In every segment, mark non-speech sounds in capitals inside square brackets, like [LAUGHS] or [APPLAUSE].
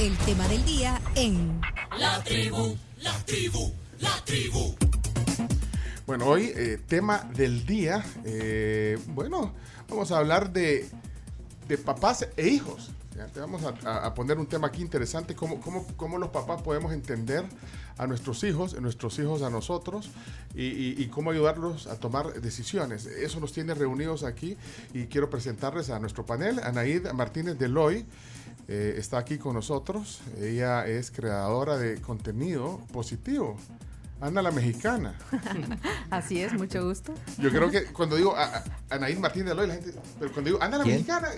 El tema del día en La tribu, la tribu, la tribu. Bueno, hoy eh, tema del día, eh, bueno, vamos a hablar de, de papás e hijos. Ya, te vamos a, a poner un tema aquí interesante, cómo, cómo, cómo los papás podemos entender a nuestros hijos, a nuestros hijos a nosotros, y, y- y cómo ayudarlos a tomar decisiones. Eso nos tiene reunidos aquí y quiero presentarles a nuestro panel. Anaid Martínez Deloy eh, está aquí con nosotros. Ella es creadora de contenido positivo. Ana la mexicana. [LAUGHS] Así es, mucho gusto. Yo creo que cuando digo a, a- Anaíd Martínez de Loy, la gente. Pero cuando digo Ana la ¿Quién? mexicana.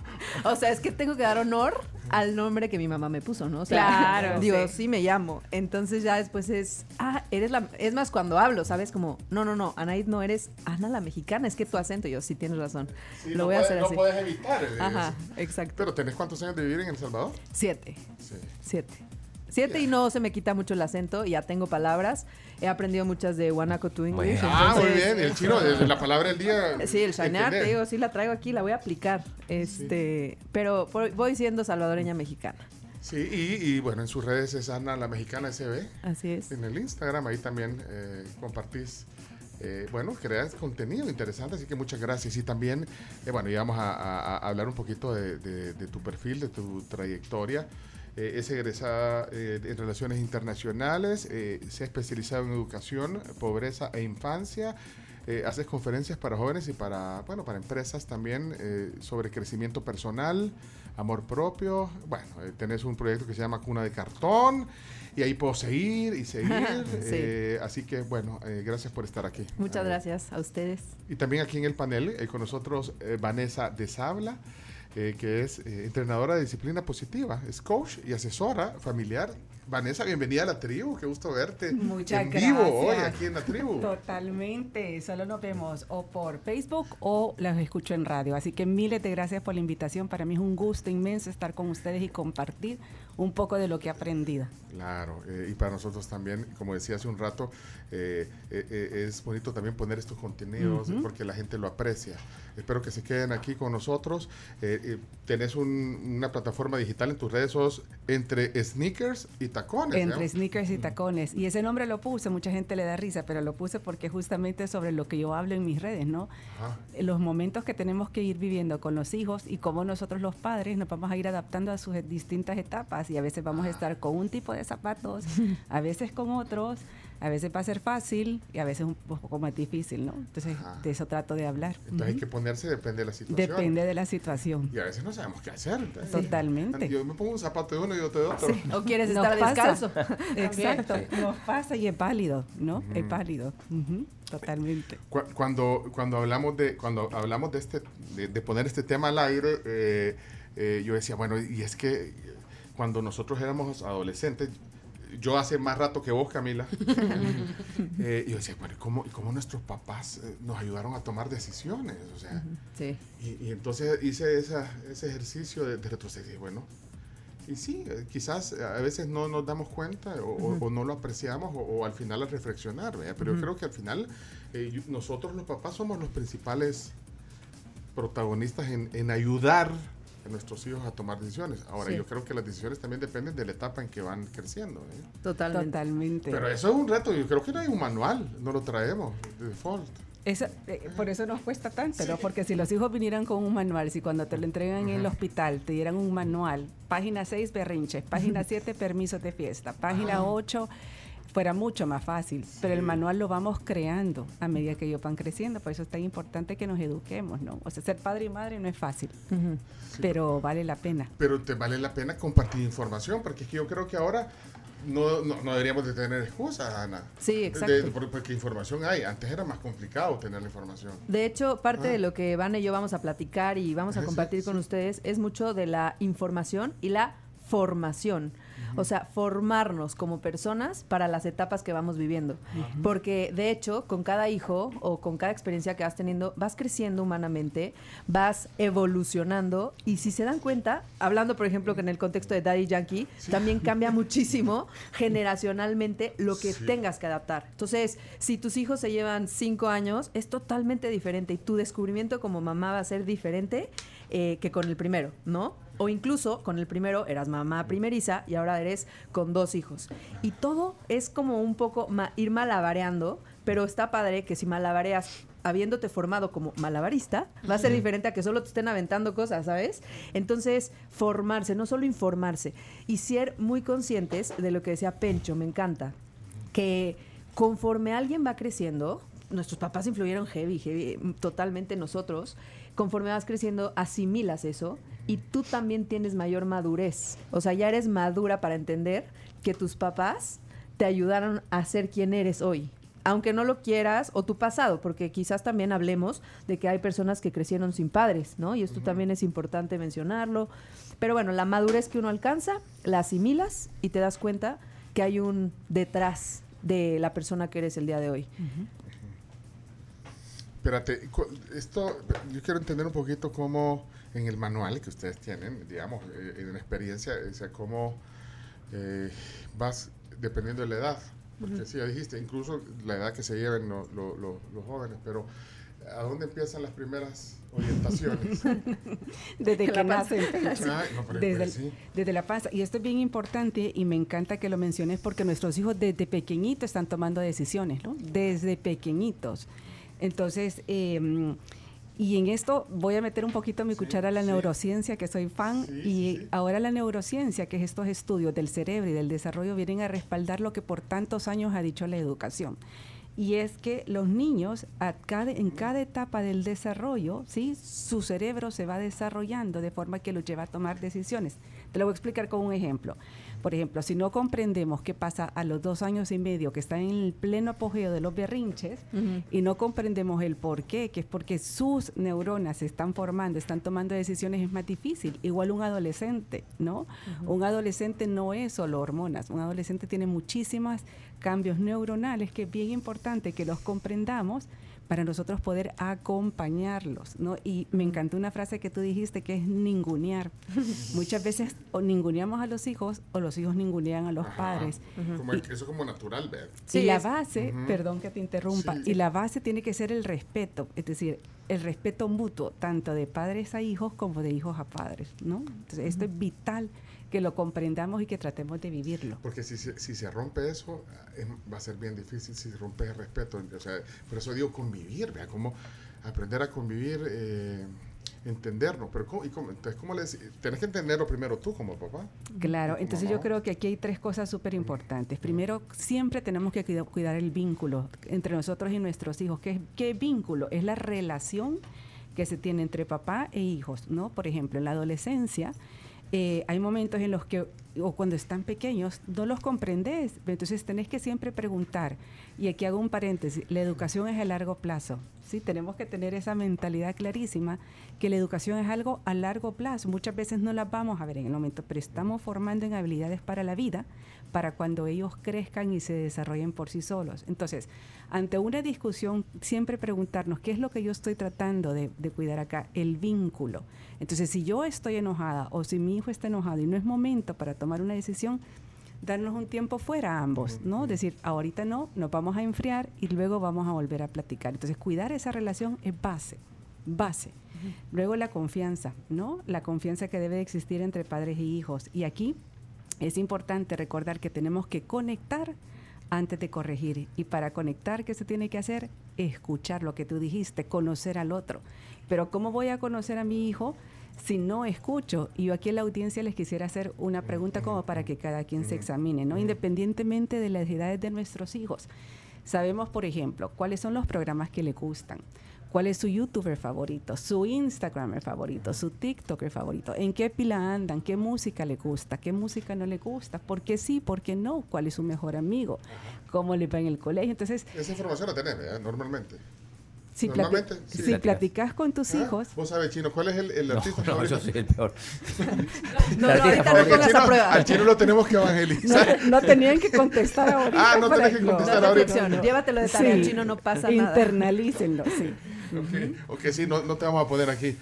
[LAUGHS] [LAUGHS] O sea, es que tengo que dar honor al nombre que mi mamá me puso, ¿no? O sea, Claro, digo, sí. sí. me llamo. Entonces ya después es, ah, eres la, es más cuando hablo, ¿sabes? Como, no, no, no, Anaid no eres Ana la mexicana, es que tu acento, yo sí tienes razón. Sí, Lo no voy a hacer no así. puedes evitar. eh, Ajá, exacto. Pero ¿tenés cuántos años de vivir en El Salvador? Siete, Sí. siete. Siete y no se me quita mucho el acento, ya tengo palabras. He aprendido muchas de Wanako to English. Bueno. Ah, muy bien. El chino, la palabra del día. Sí, el shinear, te digo, sí la traigo aquí, la voy a aplicar. Este, pero voy siendo salvadoreña mexicana. Sí, y, y, bueno, en sus redes es Ana la mexicana SB. Así es. En el Instagram, ahí también eh, compartís. eh, bueno, creas contenido interesante, así que muchas gracias. Y también, eh, bueno, íbamos a, a- a hablar un poquito de, de- de tu perfil, de tu trayectoria. Eh, es egresada eh, en Relaciones Internacionales, eh, se ha especializado en educación, pobreza e infancia. Haces conferencias para jóvenes y para, bueno, para empresas también sobre crecimiento personal, amor propio. Bueno, tenés un proyecto que se llama Cuna de Cartón y ahí puedo seguir y seguir. [LAUGHS] Sí. eh, así que, bueno, eh, gracias por estar aquí. Muchas gracias a ustedes. y también aquí en el panel eh, con nosotros Vanessa de Sabla, eh, que es eh, entrenadora de disciplina positiva, es coach y asesora familiar. Vanessa, bienvenida a la tribu, qué gusto verte Muchas en vivo hoy gracias. aquí en la tribu. [LAUGHS] Totalmente, solo nos vemos o por Facebook o los escucho en radio. Así que miles de gracias por la invitación. Para mí es un gusto inmenso estar con ustedes y compartir un poco de lo que he aprendido. Claro, eh, y para nosotros también, como decía hace un rato, es bonito también poner estos contenidos porque la gente lo aprecia. Espero que se queden aquí con nosotros. Eh, eh, tenés un- una plataforma digital en tus redes, sos entre sneakers y tacones. Entre ¿eh? sneakers y tacones. Y ese nombre lo puse, mucha gente le da risa, pero lo puse porque justamente sobre lo que yo hablo en mis redes, ¿no? Ajá. los momentos que tenemos que ir viviendo con los hijos y cómo nosotros los padres nos vamos a ir adaptando a sus distintas etapas y a veces vamos a estar con un tipo de zapatos, [LAUGHS] a veces con otros, a veces va a ser fácil y a veces un poco más difícil, ¿no? Entonces Ajá. de eso trato de hablar. Entonces hay que ponerse, depende de la situación. Depende de la situación. Y a veces no sabemos qué hacer. entonces, Totalmente. Yo me pongo un zapato de uno y otro de otro. ¿O [LAUGHS] quieres Nos estar pasa. descalzo? [LAUGHS] Exacto, nos pasa y es válido, ¿no? Es Ujú. válido, Ujú, totalmente. Cu- Cuando, cuando hablamos de cuando hablamos de este de, de poner este tema al aire, eh, eh, yo decía bueno y es que cuando nosotros éramos adolescentes, yo hace más rato que vos, Camila, [LAUGHS] eh, yo decía bueno ¿y cómo, y cómo nuestros papás eh, nos ayudaron a tomar decisiones, o sea, Sí. y, y entonces hice esa- ese ejercicio de, de retroceder, bueno. Y sí, eh, quizás a veces no nos damos cuenta o, no lo apreciamos o, o al final al reflexionar, ¿verdad? pero yo creo que al final eh, yo- nosotros los papás somos los principales protagonistas en, en ayudar nuestros hijos a tomar decisiones. Ahora, Sí. yo creo que las decisiones también dependen de la etapa en que van creciendo. ¿eh? Totalmente. Totalmente. Pero eso es un reto, yo creo que no hay un manual, no lo traemos de default. Eso, eh, por eso nos cuesta tanto, ¿no? Porque si los hijos vinieran con un manual, si cuando te lo entregan en el hospital te dieran un manual, página 6, berrinches, página 7, permisos de fiesta, página 8, fuera mucho más fácil. Pero el manual lo vamos creando a medida que ellos van creciendo. Por eso es tan importante que nos eduquemos, ¿no? O sea, ser padre y madre no es fácil, pero vale la pena. pero te vale la pena compartir información, porque es que yo creo que ahora no, no, no deberíamos de tener excusas, Ana. Sí, De- exacto. por- porque información hay. Antes era más complicado tener la información. De hecho, parte Ah. de lo que Van y yo vamos a platicar y vamos a compartir con sí. ustedes es mucho de la información y la formación. O sea, formarnos como personas para las etapas que vamos viviendo. Porque de hecho, con cada hijo o con cada experiencia que vas teniendo, vas creciendo humanamente, vas evolucionando y si se dan cuenta, hablando por ejemplo que en el contexto de Daddy Yankee, también cambia [LAUGHS] muchísimo generacionalmente lo que Sí. tengas que adaptar. Entonces, si tus hijos se llevan cinco años, es totalmente diferente y tu descubrimiento como mamá va a ser diferente eh, que con el primero, ¿no? O incluso con el primero eras mamá primeriza y ahora eres con dos hijos. Y todo es como un poco ma- ir malabareando, pero está padre que si malabareas habiéndote formado como malabarista, va a ser diferente a que solo te estén aventando cosas, ¿sabes? Entonces, formarse, no solo informarse, y ser muy conscientes de lo que decía Pencho, me encanta, que conforme alguien va creciendo, nuestros papás influyeron heavy, heavy, totalmente en nosotros, conforme vas creciendo, asimilas eso y tú también tienes mayor madurez. O sea, ya eres madura para entender que tus papás te ayudaron a ser quien eres hoy. Aunque no lo quieras, o tu pasado, porque quizás también hablemos de que hay personas que crecieron sin padres, ¿no? Y esto también es importante mencionarlo. Pero bueno, la madurez que uno alcanza, la asimilas y te das cuenta que hay un detrás de la persona que eres el día de hoy. Espérate, esto, yo quiero entender un poquito cómo en el manual que ustedes tienen, digamos, eh, en la experiencia, o sea, cómo eh, vas dependiendo de la edad. Porque sí, ya dijiste, incluso la edad que se lleven lo- lo- lo- los jóvenes, pero ¿a dónde empiezan las primeras orientaciones? [LAUGHS] Desde Que nacen. [LAUGHS] No, pero- desde, sí. desde la panza. Y esto es bien importante y me encanta que lo menciones porque nuestros hijos desde pequeñitos están tomando decisiones, ¿no? Desde pequeñitos. Entonces, eh, y en esto voy a meter un poquito mi Sí, cuchara a la sí. neurociencia, que soy fan, Sí, y ahora la neurociencia, que es estos estudios del cerebro y del desarrollo, vienen a respaldar lo que por tantos años ha dicho la educación. Y es que los niños a cada- en cada etapa del desarrollo, ¿sí? su cerebro se va desarrollando de forma que los lleva a tomar decisiones. Te lo voy a explicar con un ejemplo. Por ejemplo, si no comprendemos qué pasa a los dos años y medio, que están en el pleno apogeo de los berrinches, y no comprendemos el por qué, que es porque sus neuronas se están formando, están tomando decisiones, es más difícil. Igual un adolescente, ¿no? Un adolescente no es solo hormonas, un adolescente tiene muchísimos cambios neuronales que es bien importante que los comprendamos para nosotros poder acompañarlos, ¿no? Y me encantó una frase que tú dijiste que es ningunear. [LAUGHS] Muchas veces o ninguneamos a los hijos o los hijos ningunean a los Ajá. padres. Como el- eso es como natural, ¿ver? y la base, perdón que te interrumpa, Sí. y la base tiene que ser el respeto, es decir, el respeto mutuo, tanto de padres a hijos como de hijos a padres, ¿no? Entonces, esto es vital que lo comprendamos y que tratemos de vivirlo. Porque si, se- si se rompe eso, es- va a ser bien difícil si se rompe el respeto. O sea, por eso digo convivir, vea, cómo aprender a convivir, eh, entendernos. Pero ¿cómo, y cómo- entonces, ¿cómo le Tenés que entenderlo primero tú como papá. Claro, Como entonces mamá. yo creo que aquí hay tres cosas súper importantes. Primero, siempre tenemos que cuida- cuidar el vínculo entre nosotros y nuestros hijos. ¿Qué, ¿Qué vínculo? Es la relación que se tiene entre papá e hijos, ¿no? Por ejemplo, en la adolescencia eh, hay momentos en los que, o cuando están pequeños, no los comprendes. Entonces tenés que siempre preguntar. Y aquí hago un paréntesis, la educación es a largo plazo. ¿sí? Tenemos que tener esa mentalidad clarísima que la educación es algo a largo plazo. Muchas veces no las vamos a ver en el momento, pero estamos formando en habilidades para la vida, para cuando ellos crezcan y se desarrollen por sí solos. Entonces, ante una discusión, siempre preguntarnos qué es lo que yo estoy tratando de, de cuidar acá, el vínculo. Entonces, si yo estoy enojada o si mi hijo está enojado y no es momento para tomar una decisión, darnos un tiempo fuera a ambos, ¿no? Decir, ahorita no, nos vamos a enfriar y luego vamos a volver a platicar. Entonces, cuidar esa relación es base, base. Luego la confianza, ¿no? La confianza que debe de existir entre padres y hijos. Y aquí es importante recordar que tenemos que conectar antes de corregir. Y para conectar, ¿qué se tiene que hacer? Escuchar lo que tú dijiste, conocer al otro. Pero ¿cómo voy a conocer a mi hijo si no escucho? Y yo aquí en la audiencia les quisiera hacer una pregunta como para que cada quien se examine, ¿no? Independientemente de las edades de nuestros hijos. Sabemos, por ejemplo, cuáles son los programas que le gustan. ¿Cuál es su youtuber favorito? ¿Su Instagramer favorito? ¿Su TikToker favorito? ¿En qué pila andan? ¿Qué música le gusta? ¿Qué música no le gusta? ¿Por qué sí? ¿Por qué no? ¿Cuál es su mejor amigo? ¿Cómo le va en el colegio? Entonces, Esa información la tenés, ¿verdad? Normalmente. si, Normalmente, plati- sí. si platicas con tus Ah, hijos, Vos sabés, Chino, ¿cuál es el, el No, artista [LAUGHS] no, favorito? yo soy el peor. [LAUGHS] No, no, ahorita no pongas chino, a prueba. al chino lo tenemos que no, evangelizar. no tenían que contestar [LAUGHS] ahorita. Ah, no tenés que contestar No ahorita. reflexiones, llévatelo de tarea, el chino no pasa nada. Internalícenlo, sí. Ok, ok, sí, no, no te vamos a poner aquí.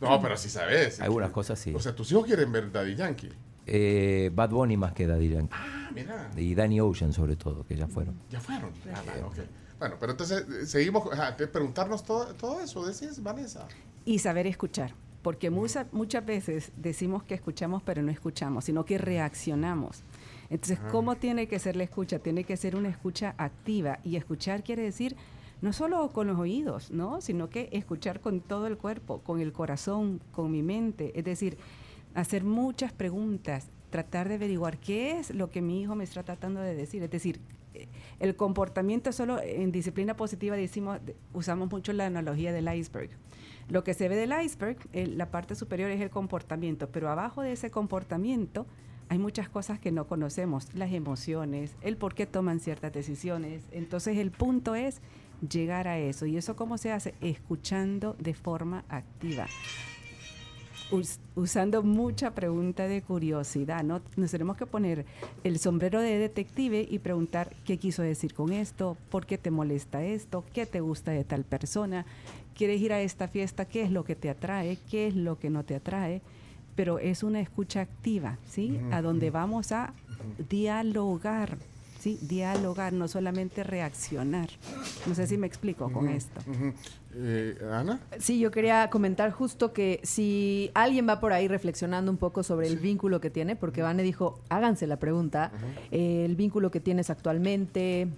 No, pero sí sabes. Algunas cosas sí. O sea, tus hijos quieren ver Daddy Yankee. Eh, Bad Bunny más que Daddy Yankee. Ah, mira. Y Danny Ocean sobre todo, que ya fueron. Ya fueron. Ah, bueno, ok. Bueno, pero entonces eh, seguimos, ajá, preguntarnos todo, todo eso, decís, Vanessa. Y saber escuchar. porque mucha- muchas veces decimos que escuchamos, pero no escuchamos, sino que reaccionamos. Entonces, ¿cómo tiene que ser la escucha? Tiene que ser una escucha activa. Y escuchar quiere decir no solo con los oídos, ¿no? Sino que escuchar con todo el cuerpo, con el corazón, con mi mente. Es decir, hacer muchas preguntas, tratar de averiguar qué es lo que mi hijo me está tratando de decir. Es decir, eh, el comportamiento solo en disciplina positiva decimos, de- usamos mucho la analogía del iceberg. Lo que se ve del iceberg, el- la parte superior es el comportamiento, pero abajo de ese comportamiento hay muchas cosas que no conocemos, las emociones, el por qué toman ciertas decisiones. Entonces el punto es llegar a eso. ¿Y eso cómo se hace? Escuchando de forma activa. Us- usando mucha pregunta de curiosidad, ¿no? Nos tenemos que poner el sombrero de detective y preguntar qué quiso decir con esto, por qué te molesta esto, qué te gusta de tal persona, quieres ir a esta fiesta, qué es lo que te atrae, qué es lo que no te atrae, pero es una escucha activa, ¿sí? A donde vamos a dialogar, ¿sí? Dialogar, no solamente reaccionar. No sé si me explico con esto. Eh, Ana. Sí, yo quería comentar justo que si alguien va por ahí reflexionando un poco sobre el vínculo que tiene, porque Vane dijo, háganse la pregunta, eh, el vínculo que tienes actualmente,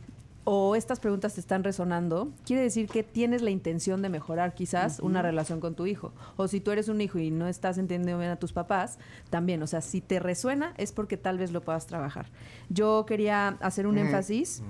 o estas preguntas te están resonando, quiere decir que tienes la intención de mejorar quizás una relación con tu hijo. O si tú eres un hijo y no estás entendiendo bien a tus papás, también, o sea, si te resuena es porque tal vez lo puedas trabajar. Yo quería hacer un énfasis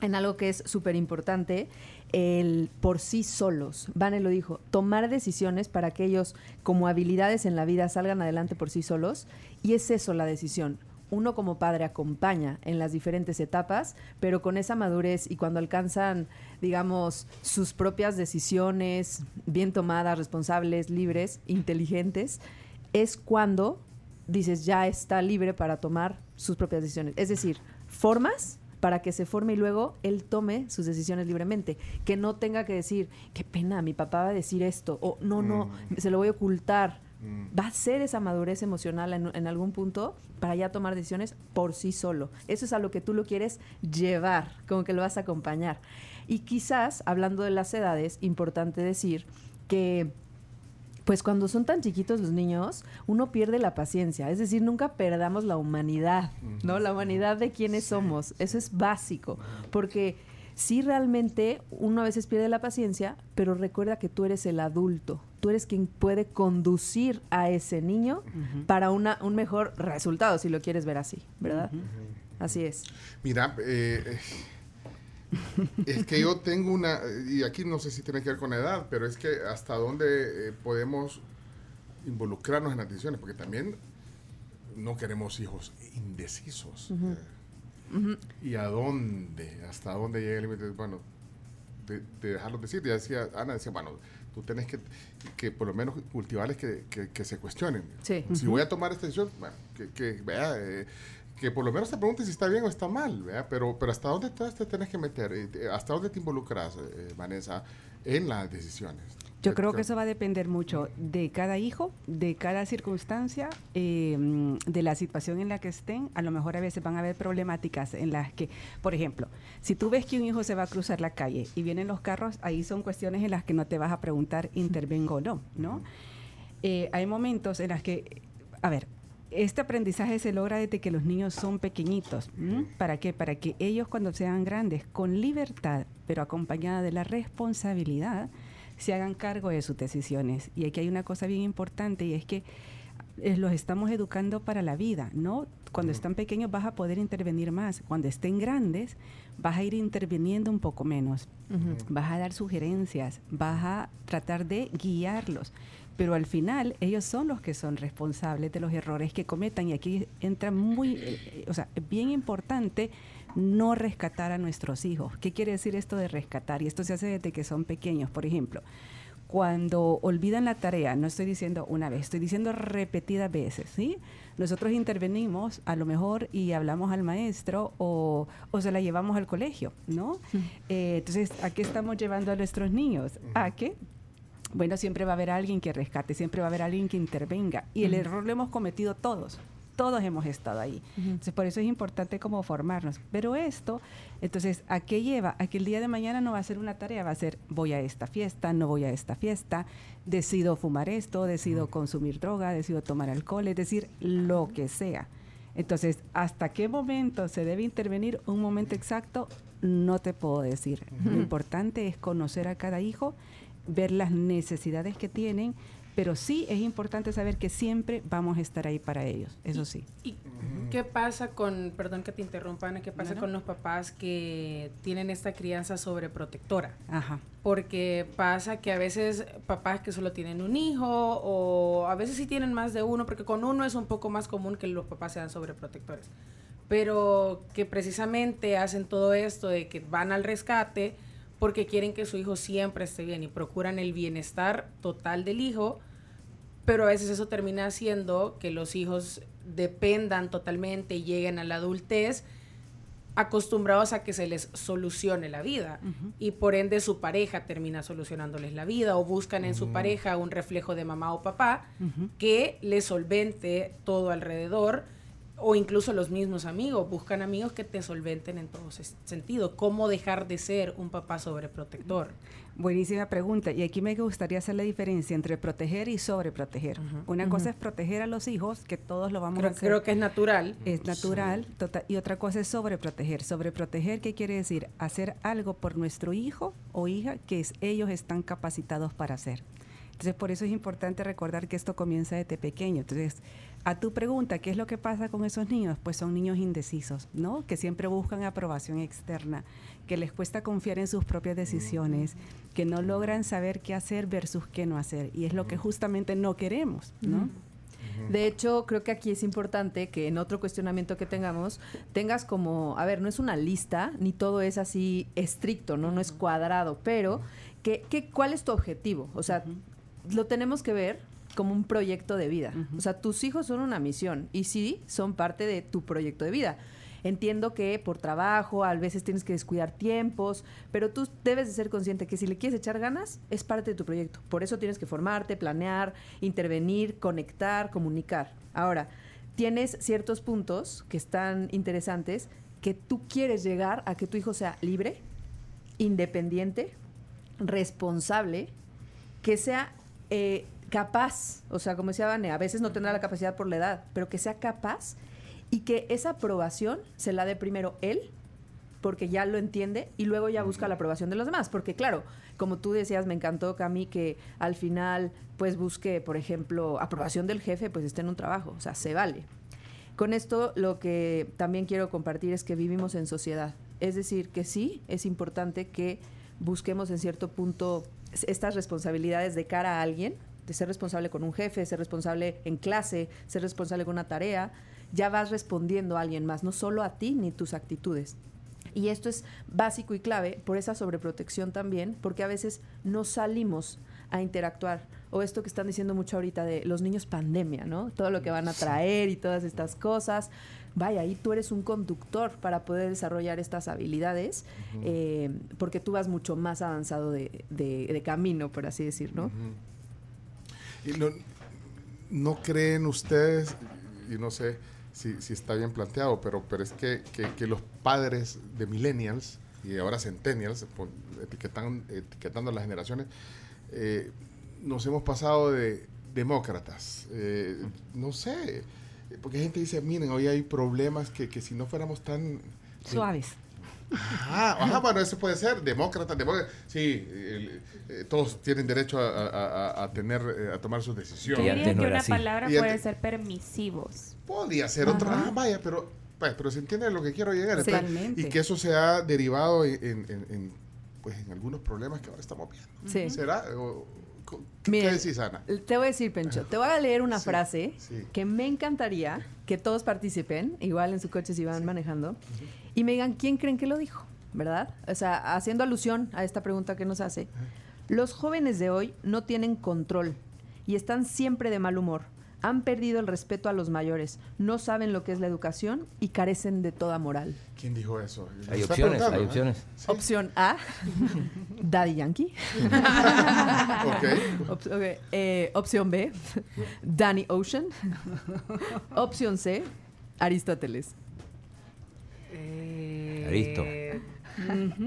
en algo que es súper importante, el por sí solos. Vane lo dijo, tomar decisiones para que ellos como habilidades en la vida salgan adelante por sí solos. Y es eso la decisión. Uno como padre acompaña en las diferentes etapas, pero con esa madurez y cuando alcanzan, digamos, sus propias decisiones bien tomadas, responsables, libres, inteligentes, es cuando dices ya está libre para tomar sus propias decisiones. Es decir, formas para que se forme y luego él tome sus decisiones libremente. Que no tenga que decir, qué pena, mi papá va a decir esto, o no, no, se lo voy a ocultar. Va a ser esa madurez emocional en, en algún punto para ya tomar decisiones por sí solo. Eso es a lo que tú lo quieres llevar, como que lo vas a acompañar. Y quizás, hablando de las edades, importante decir que pues cuando son tan chiquitos los niños, uno pierde la paciencia. Es decir, nunca perdamos la humanidad, ¿no? La humanidad de quienes somos. Eso es básico. Porque sí realmente uno a veces pierde la paciencia, pero recuerda que tú eres el adulto. Tú eres quien puede conducir a ese niño para una, un mejor resultado, si lo quieres ver así, ¿verdad? Así es. Mira, eh, es que yo tengo una, y aquí no sé si tiene que ver con la edad, pero es que hasta dónde eh, podemos involucrarnos en las decisiones, porque también no queremos hijos indecisos. eh, ¿Y a dónde? ¿Hasta dónde llega el límite? Bueno, de, de dejarlos decir. Ya decía, Ana decía, bueno, tú tienes que, que por lo menos cultivarles que, que, que se cuestionen. Sí. Si voy a tomar esta decisión, bueno, que, que vea, eh, que por lo menos te preguntes si está bien o está mal, ¿vea? Pero, pero hasta dónde te, te tenés que meter, Eh, te- hasta dónde te involucras, eh, Vanessa, en las decisiones. Yo creo que eso va a depender mucho de cada hijo, de cada circunstancia, eh, mm, de la situación en la que estén. A lo mejor a veces van a haber problemáticas en las que, por ejemplo, si tú ves que un hijo se va a cruzar la calle y vienen los carros, ahí son cuestiones en las que no te vas a preguntar intervengo o no, ¿no? Eh, hay momentos en las que, a ver, este aprendizaje se logra desde que los niños son pequeñitos. ¿m? ¿Para qué? Para que ellos cuando sean grandes, con libertad, pero acompañada de la responsabilidad, se hagan cargo de sus decisiones. Y aquí hay una cosa bien importante y es que eh, los estamos educando para la vida, ¿no? Cuando están pequeños vas a poder intervenir más. Cuando estén grandes vas a ir interviniendo un poco menos. Vas a dar sugerencias, vas a tratar de guiarlos. Pero al final ellos son los que son responsables de los errores que cometan. Y aquí entra muy, eh, eh, o sea, bien importante no rescatar a nuestros hijos. ¿Qué quiere decir esto de rescatar? Y esto se hace desde que son pequeños. Por ejemplo, cuando olvidan la tarea, no estoy diciendo una vez, estoy diciendo repetidas veces, ¿sí? Nosotros intervenimos a lo mejor y hablamos al maestro o, o se la llevamos al colegio, ¿no? Eh, entonces, ¿a qué estamos llevando a nuestros niños? A que bueno, siempre va a haber alguien que rescate, siempre va a haber alguien que intervenga. Y el error lo hemos cometido todos. Todos hemos estado ahí. Entonces, por eso es importante como formarnos. Pero esto, entonces, ¿a qué lleva? A que el día de mañana no va a ser una tarea, va a ser voy a esta fiesta, no voy a esta fiesta, decido fumar esto, decido consumir droga, decido tomar alcohol, es decir, lo que sea. Entonces, ¿hasta qué momento se debe intervenir? Un momento exacto, no te puedo decir. Lo importante es conocer a cada hijo, ver las necesidades que tienen, pero sí es importante saber que siempre vamos a estar ahí para ellos, eso sí. ¿Y qué pasa con, perdón que te interrumpa, Ana, qué pasa con los papás que tienen esta crianza sobreprotectora? Ajá. Porque pasa que a veces papás que solo tienen un hijo o a veces sí tienen más de uno, porque con uno es un poco más común que los papás sean sobreprotectores. Pero que precisamente hacen todo esto de que van al rescate porque quieren que su hijo siempre esté bien y procuran el bienestar total del hijo, pero a veces eso termina haciendo que los hijos dependan totalmente y lleguen a la adultez acostumbrados a que se les solucione la vida. Y por ende su pareja termina solucionándoles la vida o buscan en su pareja un reflejo de mamá o papá que les solvente todo alrededor o incluso los mismos amigos buscan amigos que te solventen en todo sentido cómo dejar de ser un papá sobreprotector Buenísima pregunta. Y aquí me gustaría hacer la diferencia entre proteger y sobreproteger. Una cosa es proteger a los hijos, que todos lo vamos creo, a hacer. creo que es natural es natural. tota- y otra cosa es sobreproteger. Sobreproteger, ¿qué quiere decir? Hacer algo por nuestro hijo o hija que es- ellos están capacitados para hacer. Entonces, por eso es importante recordar que esto comienza desde pequeño. Entonces, a tu pregunta, ¿qué es lo que pasa con esos niños? Pues son niños indecisos, ¿no? Que siempre buscan aprobación externa, que les cuesta confiar en sus propias decisiones, que no logran saber qué hacer versus qué no hacer. Y es lo que justamente no queremos, ¿no? De hecho, creo que aquí es importante que en otro cuestionamiento que tengamos, tengas como, a ver, no es una lista, ni todo es así estricto, ¿no? No es cuadrado, pero que, que- ¿cuál es tu objetivo? O sea, lo tenemos que ver como un proyecto de vida. O sea, tus hijos son una misión y sí, son parte de tu proyecto de vida. Entiendo que por trabajo a veces tienes que descuidar tiempos, pero tú debes de ser consciente que si le quieres echar ganas, es parte de tu proyecto. Por eso tienes que formarte, planear, intervenir, conectar, comunicar. Ahora, tienes ciertos puntos que están interesantes que tú quieres llegar a que tu hijo sea libre, independiente, responsable, que sea eh, capaz, o sea, como decía Vane, a veces no tendrá la capacidad por la edad, pero que sea capaz y que esa aprobación se la dé primero él, porque ya lo entiende, y luego ya busca la aprobación de los demás. Porque claro, como tú decías, me encantó, Cami, que al final pues busque, por ejemplo, aprobación del jefe, pues esté en un trabajo, o sea, se vale. Con esto lo que también quiero compartir es que vivimos en sociedad. Es decir, que sí, es importante que busquemos en cierto punto estas responsabilidades de cara a alguien, de ser responsable con un jefe, ser responsable en clase, ser responsable con una tarea, ya vas respondiendo a alguien más, no solo a ti ni tus actitudes. Y esto es básico y clave por esa sobreprotección también, porque a veces no salimos a interactuar. O esto que están diciendo mucho ahorita de los niños pandemia, ¿no? Todo lo que van a traer y todas estas cosas. Vaya, ahí tú eres un conductor para poder desarrollar estas habilidades, eh, porque tú vas mucho más avanzado de, de- de camino, por así decir, ¿no? Y no, ¿no creen ustedes, y no sé si, si está bien planteado, pero, pero es que, que- los padres de millennials y ahora centennials, etiquetan, etiquetando las generaciones, eh, nos hemos pasado de demócratas. Eh, no sé, porque gente dice, miren, hoy hay problemas que, que si no fuéramos tan... Suaves. Ajá, ajá, bueno, eso puede ser, demócrata, demócrata. Sí, el- eh, todos tienen derecho a, a- a- a tener, eh, a tomar sus decisiones. Yo diría que una palabra Y puede antes- ser permisivos. Podría ser otra, ah, vaya, pero, vaya, pero se entiende lo que quiero llegar. Totalmente. y que eso se ha derivado en, en- en- pues, en algunos problemas que ahora estamos viendo. Sí. ¿Será? O- ¿Qué Miren, decís, Ana? Te voy a decir, Pencho, te voy a leer una Sí, frase sí. que me encantaría que todos participen, igual en su coche si van manejando, y me digan quién creen que lo dijo, ¿verdad? O sea, haciendo alusión a esta pregunta que nos hace. Los jóvenes de hoy no tienen control y están siempre de mal humor. Han perdido el respeto a los mayores, no saben lo que es la educación y carecen de toda moral. ¿Quién dijo eso? Hay opciones, hay ¿eh? opciones. Opción A, Daddy Yankee. [LAUGHS] Ok. Op- ok, eh, opción B, Danny Ocean. opción C, Aristóteles. Aristo.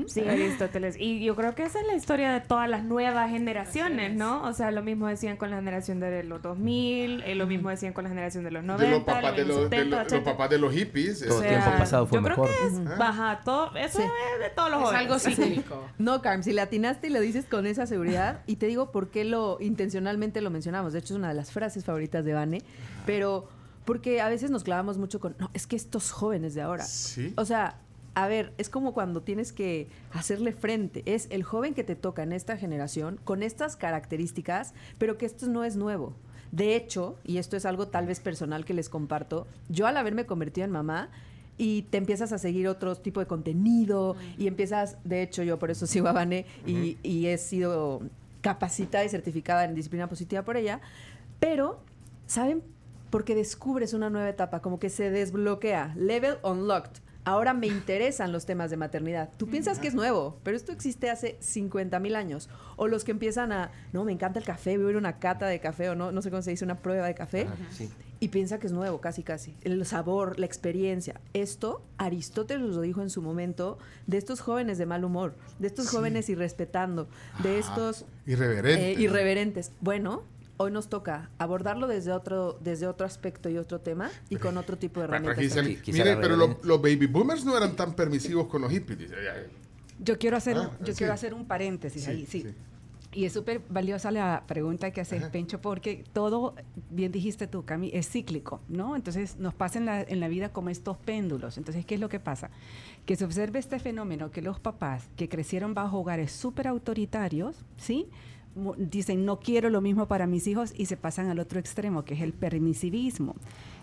Sí, Aristóteles. Y yo creo que esa es la historia de todas las nuevas generaciones, ¿no? O sea, lo mismo decían con la generación de los 2000, eh, lo mismo decían con la generación de los 90, De los papás de los los, de 70, los- los 80. papás de los hippies. Todo este, tiempo pasado fue yo mejor. creo que es, baja, todo, eso Sí. es de todos los Es jóvenes. algo cíclico. No, Carm, si le atinaste y lo dices con esa seguridad, y te digo por qué lo intencionalmente lo mencionamos. De hecho, es una de las frases favoritas de Vane, pero porque a veces nos clavamos mucho con, no, es que estos jóvenes de ahora. Sí. O sea, a ver, es como cuando tienes que hacerle frente. Es el joven que te toca en esta generación con estas características, pero que esto no es nuevo. De hecho, y esto es algo tal vez personal que les comparto, yo al haberme convertido en mamá y te empiezas a seguir otro tipo de contenido y empiezas, de hecho yo por eso sigo a Vane y, y he sido capacitada y certificada en disciplina positiva por ella, pero, ¿saben? Porque descubres una nueva etapa, como que se desbloquea, level unlocked. Ahora me interesan los temas de maternidad. Tú piensas que es nuevo, pero esto existe hace 50 mil años. O los que empiezan a, no, me encanta el café, voy a ir a una cata de café o no, no sé cómo se dice, una prueba de café. Sí. Y piensa que es nuevo, casi, casi. El sabor, la experiencia. Esto, Aristóteles lo dijo en su momento, de estos jóvenes de mal humor, de estos jóvenes irrespetando, de estos Irreverente. eh, irreverentes. Bueno, hoy nos toca abordarlo desde otro, desde otro aspecto y otro tema y con otro tipo de herramientas. quizá mire, pero lo- los baby boomers no eran tan permisivos con los hippies. Yo quiero hacer, Ah, un- yo sí. quiero hacer un paréntesis Sí, ahí, sí. sí. Y es súper valiosa la pregunta que haces, Pencho, porque todo, bien dijiste tú, Cami, es cíclico, ¿no? Entonces nos pasa en la, en la vida como estos péndulos. Entonces, ¿qué es lo que pasa? Que se observa este fenómeno que los papás que crecieron bajo hogares súper autoritarios, ¿sí? Dicen, no quiero lo mismo para mis hijos y se pasan al otro extremo, que es el permisivismo.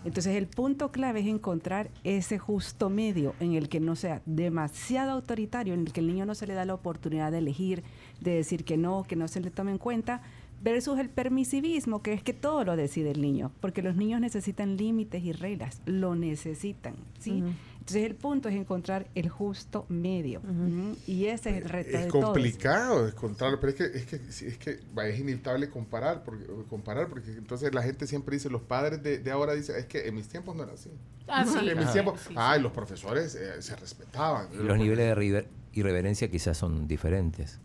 Entonces, el punto clave es encontrar ese justo medio en el que no sea demasiado autoritario, en el que el niño no se le da la oportunidad de elegir, de decir que no, que no se le tome en cuenta, versus el permisivismo, que es que todo lo decide el niño, porque los niños necesitan límites y reglas, lo necesitan, ¿sí? Entonces, el punto es encontrar el justo medio, ¿m? y ese es el reto es de todos. complicado encontrarlo, pero es que es que sí, es que es inevitable comparar porque comparar porque entonces la gente siempre dice los padres de, de ahora dicen es que en mis tiempos no era así. Ah, sí. en mis tiempos, Sí, sí. ay, los profesores eh, se respetaban. Y los niveles de river- irreverencia quizás son diferentes.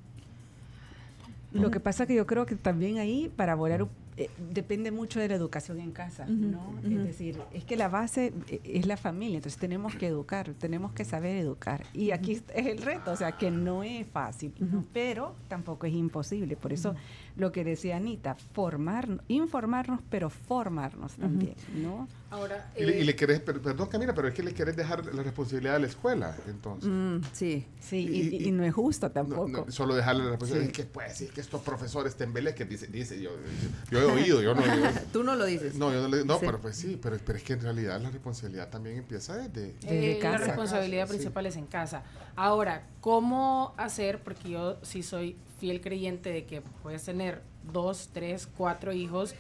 Lo que pasa que yo creo que también ahí, para volar, eh, depende mucho de la educación en casa, ¿no? Es decir, es que la base eh, es la familia, entonces tenemos que educar, tenemos que saber educar. Y aquí es el reto, o sea, que no es fácil, ¿no? pero tampoco es imposible. Por eso lo que decía Anita, formar, informarnos, pero formarnos también, ¿no? Ahora, Y, le, y eh, le querés, per- perdón Camila, pero es que le querés dejar la responsabilidad a la escuela, entonces. Mm, sí. Sí, Y- y, y- y no es justo No, tampoco. no, solo dejarle la responsabilidad. Sí. Es que pues, es que estos profesores tembeleques, dice, dice yo, yo he [LAUGHS] oído, yo no yo- [LAUGHS] Tú no lo dices. No, yo no, le- no Sí. pero pues sí, pero, pero es que en realidad la responsabilidad también empieza desde... Desde Eh, La casa. responsabilidad Sí. principal es en casa. Ahora, ¿cómo hacer? Porque yo sí soy fiel creyente de que puedes tener dos, tres, cuatro hijos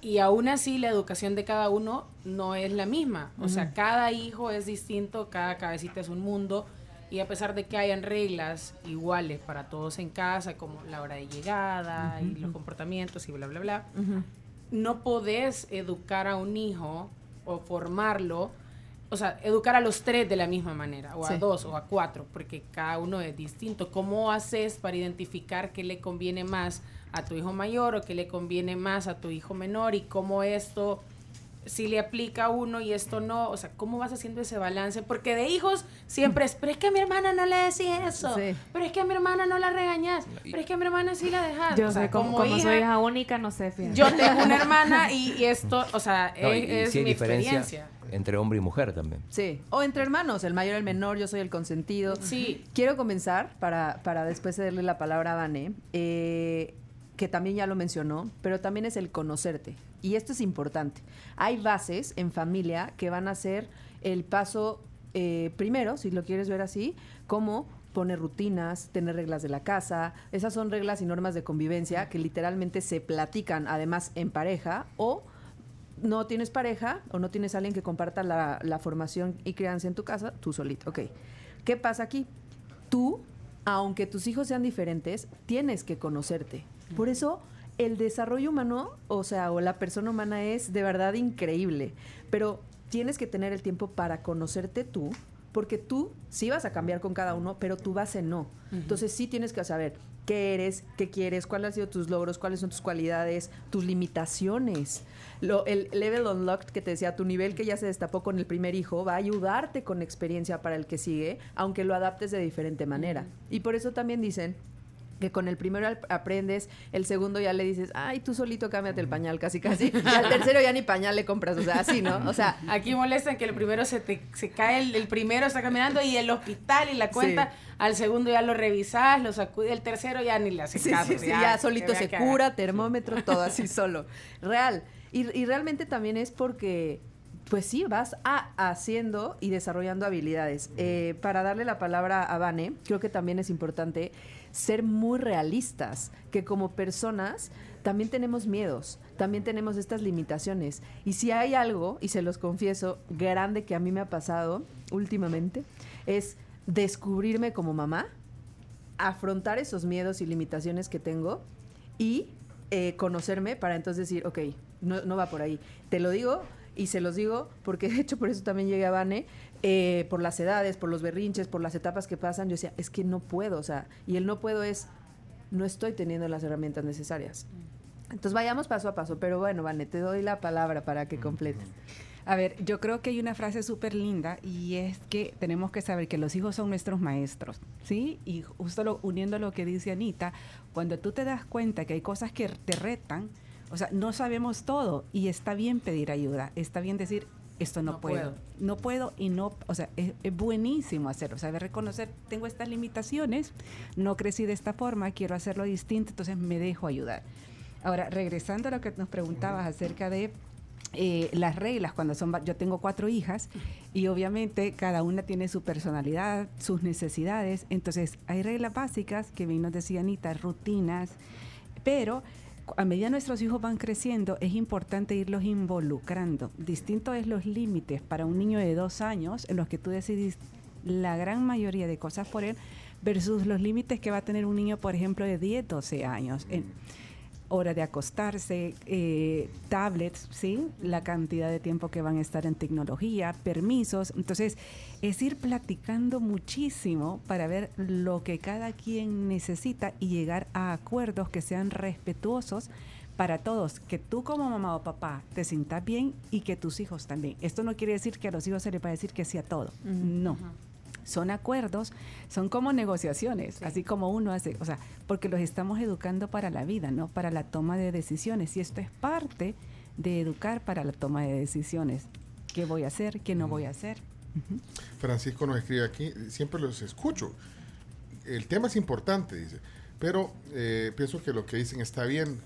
y aún así la educación de cada uno no es la misma. O sea, cada hijo es distinto, cada cabecita es un mundo y a pesar de que hayan reglas iguales para todos en casa, como la hora de llegada y los comportamientos y bla, bla, bla, no podés educar a un hijo o formarlo, o sea, educar a los tres de la misma manera, o Sí. a dos, o a cuatro, porque cada uno es distinto. ¿Cómo haces para identificar qué le conviene más a tu hijo mayor o qué le conviene más a tu hijo menor y cómo esto si le aplica a uno y esto no, o sea, ¿cómo vas haciendo ese balance? Porque de hijos siempre es, pero es que a mi hermana no le decís eso, Sí. pero es que a mi hermana no la regañas, pero es que a mi hermana sí la dejas. Yo O sea, sé, como, como hija, soy hija única, no sé, fíjate. yo tengo una [LAUGHS] hermana y, y esto, o sea, No, y- es, y mi diferencia experiencia. entre hombre y mujer también. Sí. O entre hermanos, el mayor, el menor, yo soy el consentido. Sí. Quiero comenzar para, para después cederle la palabra a Vané, eh, que también ya lo mencionó, pero también es el conocerte. Y esto es importante. Hay bases en familia que van a ser el paso eh, primero, si lo quieres ver así, como poner rutinas, tener reglas de la casa. Esas son reglas y normas de convivencia que literalmente se platican además en pareja o no tienes pareja o no tienes alguien que comparta la, la formación y crianza en tu casa, tú solito. Ok. ¿Qué pasa aquí? Tú, aunque tus hijos sean diferentes, tienes que conocerte. Por eso el desarrollo humano, o sea, o la persona humana es de verdad increíble, pero tienes que tener el tiempo para conocerte tú, porque tú sí vas a cambiar con cada uno, pero tu base no. Entonces sí tienes que saber qué eres, qué quieres, cuáles han sido tus logros, cuáles son tus cualidades, tus limitaciones. Lo, el level unlocked que te decía, tu nivel que ya se destapó con el primer hijo, va a ayudarte con experiencia para el que sigue, aunque lo adaptes de diferente manera. Y por eso también dicen que con el primero aprendes, el segundo ya le dices, ay, tú solito cámbiate el pañal casi casi, [LAUGHS] y al tercero ya ni pañal le compras, o sea, así, ¿no? O sea, [LAUGHS] Aquí molestan que el primero se te se cae, el, el primero está caminando y el hospital y la cuenta, al segundo ya lo revisas, lo sacude, el tercero ya ni le haces Sí, caso. sí, ya, solito se cura, termómetro, todo así [LAUGHS] solo. Real. Y, y realmente también es porque, pues sí, vas a, haciendo y desarrollando habilidades. Eh, para darle la palabra a Vane, creo que también es importante ser muy realistas, que como personas también tenemos miedos, también tenemos estas limitaciones. Y si hay algo, y se los confieso, grande que a mí me ha pasado últimamente, es descubrirme como mamá, afrontar esos miedos y limitaciones que tengo y eh, conocerme para entonces decir, ok, no, no va por ahí. Te lo digo y se los digo porque de hecho por eso también llegué a Bane, eh, por las edades, por los berrinches, por las etapas que pasan, yo decía, es que no puedo, o sea, y el no puedo es, no estoy teniendo las herramientas necesarias. Entonces vayamos paso a paso, pero bueno, Vane, te doy la palabra para que completes. A ver, yo creo que hay una frase súper linda y es que tenemos que saber que los hijos son nuestros maestros, ¿sí? Y justo lo- uniendo lo que dice Anita, cuando tú te das cuenta que hay cosas que te retan, o sea, no sabemos todo y está bien pedir ayuda, está bien decir, esto no, No puedo. puedo. no puedo y no, o sea, es, es buenísimo hacerlo, saber reconocer, tengo estas limitaciones, no crecí de esta forma, quiero hacerlo distinto, entonces me dejo ayudar. Ahora, regresando a lo que nos preguntabas acerca de eh, las reglas cuando son, yo tengo cuatro hijas y obviamente cada una tiene su personalidad, sus necesidades, entonces hay reglas básicas que bien nos decía Anita, rutinas, pero a medida nuestros hijos van creciendo es importante irlos involucrando. Distinto es los límites para un niño de dos años en los que tú decidís la gran mayoría de cosas por él versus los límites que va a tener un niño, por ejemplo, de 10, 12 años. En, hora de acostarse, eh, tablets, ¿sí? La cantidad de tiempo que van a estar en tecnología, permisos. Entonces, es ir platicando muchísimo para ver lo que cada quien necesita y llegar a acuerdos que sean respetuosos para todos, que tú como mamá o papá te sientas bien y que tus hijos también. Esto no quiere decir que a los hijos se les va a decir que sí a todo. No son acuerdos, son como negociaciones, así como uno hace, o sea, porque los estamos educando para la vida, no para la toma de decisiones. Y esto es parte de educar para la toma de decisiones. ¿Qué voy a hacer? ¿Qué no voy a hacer? Francisco nos escribe aquí, siempre los escucho. El tema es importante, dice, pero eh, pienso que lo que dicen está bien,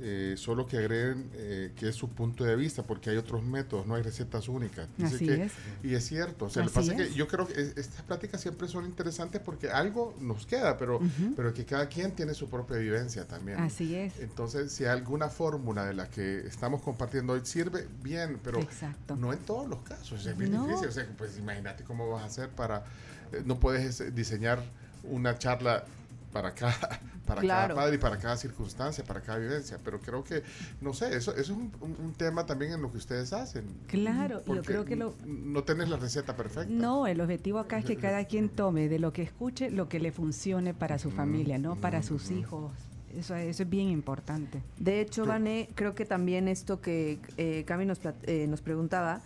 eh, solo que agreguen eh, que es su punto de vista, porque hay otros métodos, no hay recetas únicas. Dice Así que- es. Y es cierto, o sea, lo pasa es que yo creo que es- estas pláticas siempre son interesantes porque algo nos queda, pero, pero que cada quien tiene su propia vivencia también. Así es. Entonces, si alguna fórmula de la que estamos compartiendo hoy sirve, bien, pero Exacto. no en todos los casos. Es bien No. difícil. O sea, pues imagínate cómo vas a hacer para... eh, no puedes eh, diseñar una charla para cada, [LAUGHS] para Claro. cada padre y para cada circunstancia, para cada vivencia. Pero creo que, no sé, eso, eso es un, un- un tema también en lo que ustedes hacen. Claro, yo creo que lo... No tenés la receta perfecta. No, el objetivo acá es que cada quien tome de lo que escuche lo que le funcione para su familia, no para sus hijos. Eso, eso es bien importante. De hecho, Vane, creo que también esto que eh, Cami nos, eh, nos preguntaba,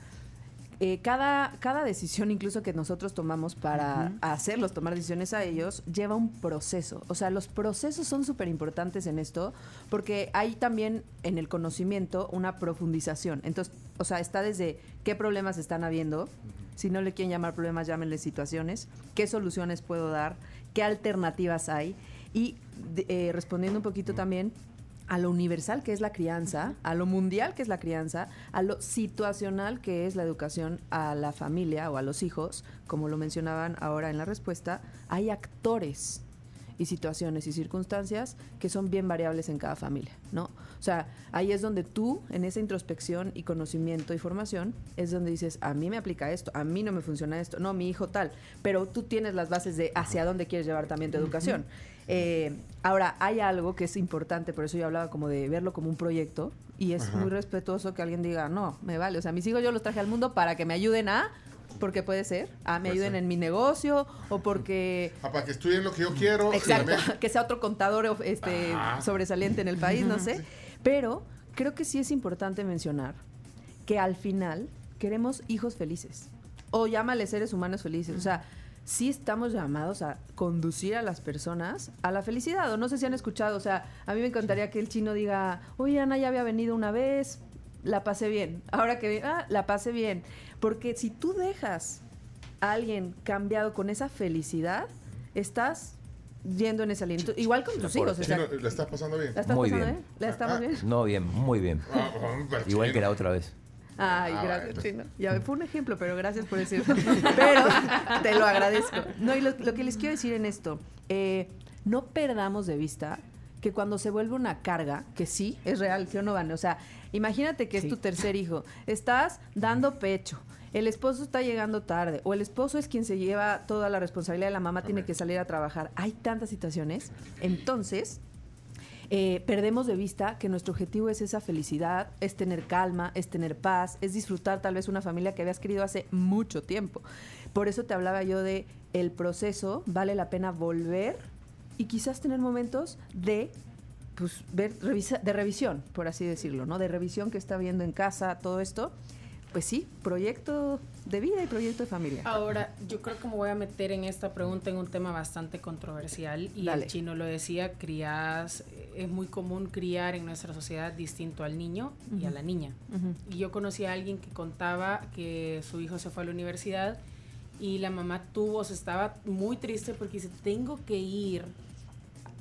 eh, cada, cada decisión incluso que nosotros tomamos para hacerlos tomar decisiones a ellos lleva un proceso. O sea, los procesos son súper importantes en esto porque hay también en el conocimiento una profundización. Entonces, o sea, está desde qué problemas están habiendo, si no le quieren llamar problemas, llámenle situaciones, qué soluciones puedo dar, qué alternativas hay. Y eh, respondiendo un poquito también a lo universal que es la crianza, a lo mundial que es la crianza, a lo situacional que es la educación a la familia o a los hijos, como lo mencionaban ahora en la respuesta, hay actores. y situaciones y circunstancias que son bien variables en cada familia, ¿no? O sea, ahí es donde tú, en esa introspección y conocimiento y formación, es donde dices, a mí me aplica esto, a mí no me funciona esto, no, mi hijo tal, pero tú tienes las bases de hacia dónde quieres llevar también tu educación. Eh, ahora, hay algo que es importante, por eso yo hablaba como de verlo como un proyecto, y es muy respetuoso que alguien diga, no, me vale, o sea, mis hijos yo los traje al mundo para que me ayuden a porque puede ser, a me Puede ayuden ser. en mi negocio o porque Ah, para que estudien lo que yo quiero. Exacto, [LAUGHS] que sea otro contador este, sobresaliente en el país, no [LAUGHS] sé. Pero creo que sí es importante mencionar que al final queremos hijos felices. O llámale seres humanos felices. O sea, sí estamos llamados a conducir a las personas a la felicidad. O no sé si han escuchado, o sea, a mí me encantaría que el chino diga, oye, Ana ya había venido una vez, la pasé bien. Ahora que, ah, la pasé bien. Porque si tú dejas a alguien cambiado con esa felicidad, estás yendo en ese aliento. Igual con tus hijos. o sea, Chino, ¿La estás pasando bien? ¿La estás Muy pasando bien. bien? ¿La estamos Ah, bien? No, bien, muy bien. Ah, Igual que la otra vez. Ay, Ah, gracias, bueno. Chino. Ya fue un ejemplo, pero gracias por decirlo. [LAUGHS] Pero te lo agradezco. No, y lo, lo que les quiero decir en esto, eh, no perdamos de vista que cuando se vuelve una carga, que sí, es real, ¿sí o no, Vane? O sea, imagínate que es tu tercer hijo, estás dando pecho, el esposo está llegando tarde, o el esposo es quien se lleva toda la responsabilidad de la mamá, tiene que salir a trabajar. Hay tantas situaciones. Entonces, eh, perdemos de vista que nuestro objetivo es esa felicidad, es tener calma, es tener paz, es disfrutar tal vez una familia que habías querido hace mucho tiempo. Por eso te hablaba yo de el proceso, vale la pena volver y quizás tener momentos de pues ver revisa- de revisión, por así decirlo, ¿no? De revisión que está viendo en casa, todo esto. Pues sí, proyecto de vida y proyecto de familia. Ahora, yo creo que me voy a meter en esta pregunta en un tema bastante controversial y Dale. el chino lo decía, crías, es muy común criar en nuestra sociedad distinto al niño y a la niña. Y yo conocí a alguien que contaba que su hijo se fue a la universidad y la mamá tuvo, o sea, estaba muy triste porque dice, tengo que ir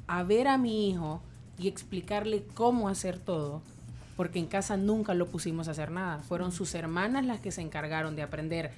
a ver a mi hijo y explicarle cómo hacer todo, porque en casa nunca lo pusimos a hacer nada. Fueron sus hermanas las que se encargaron de aprender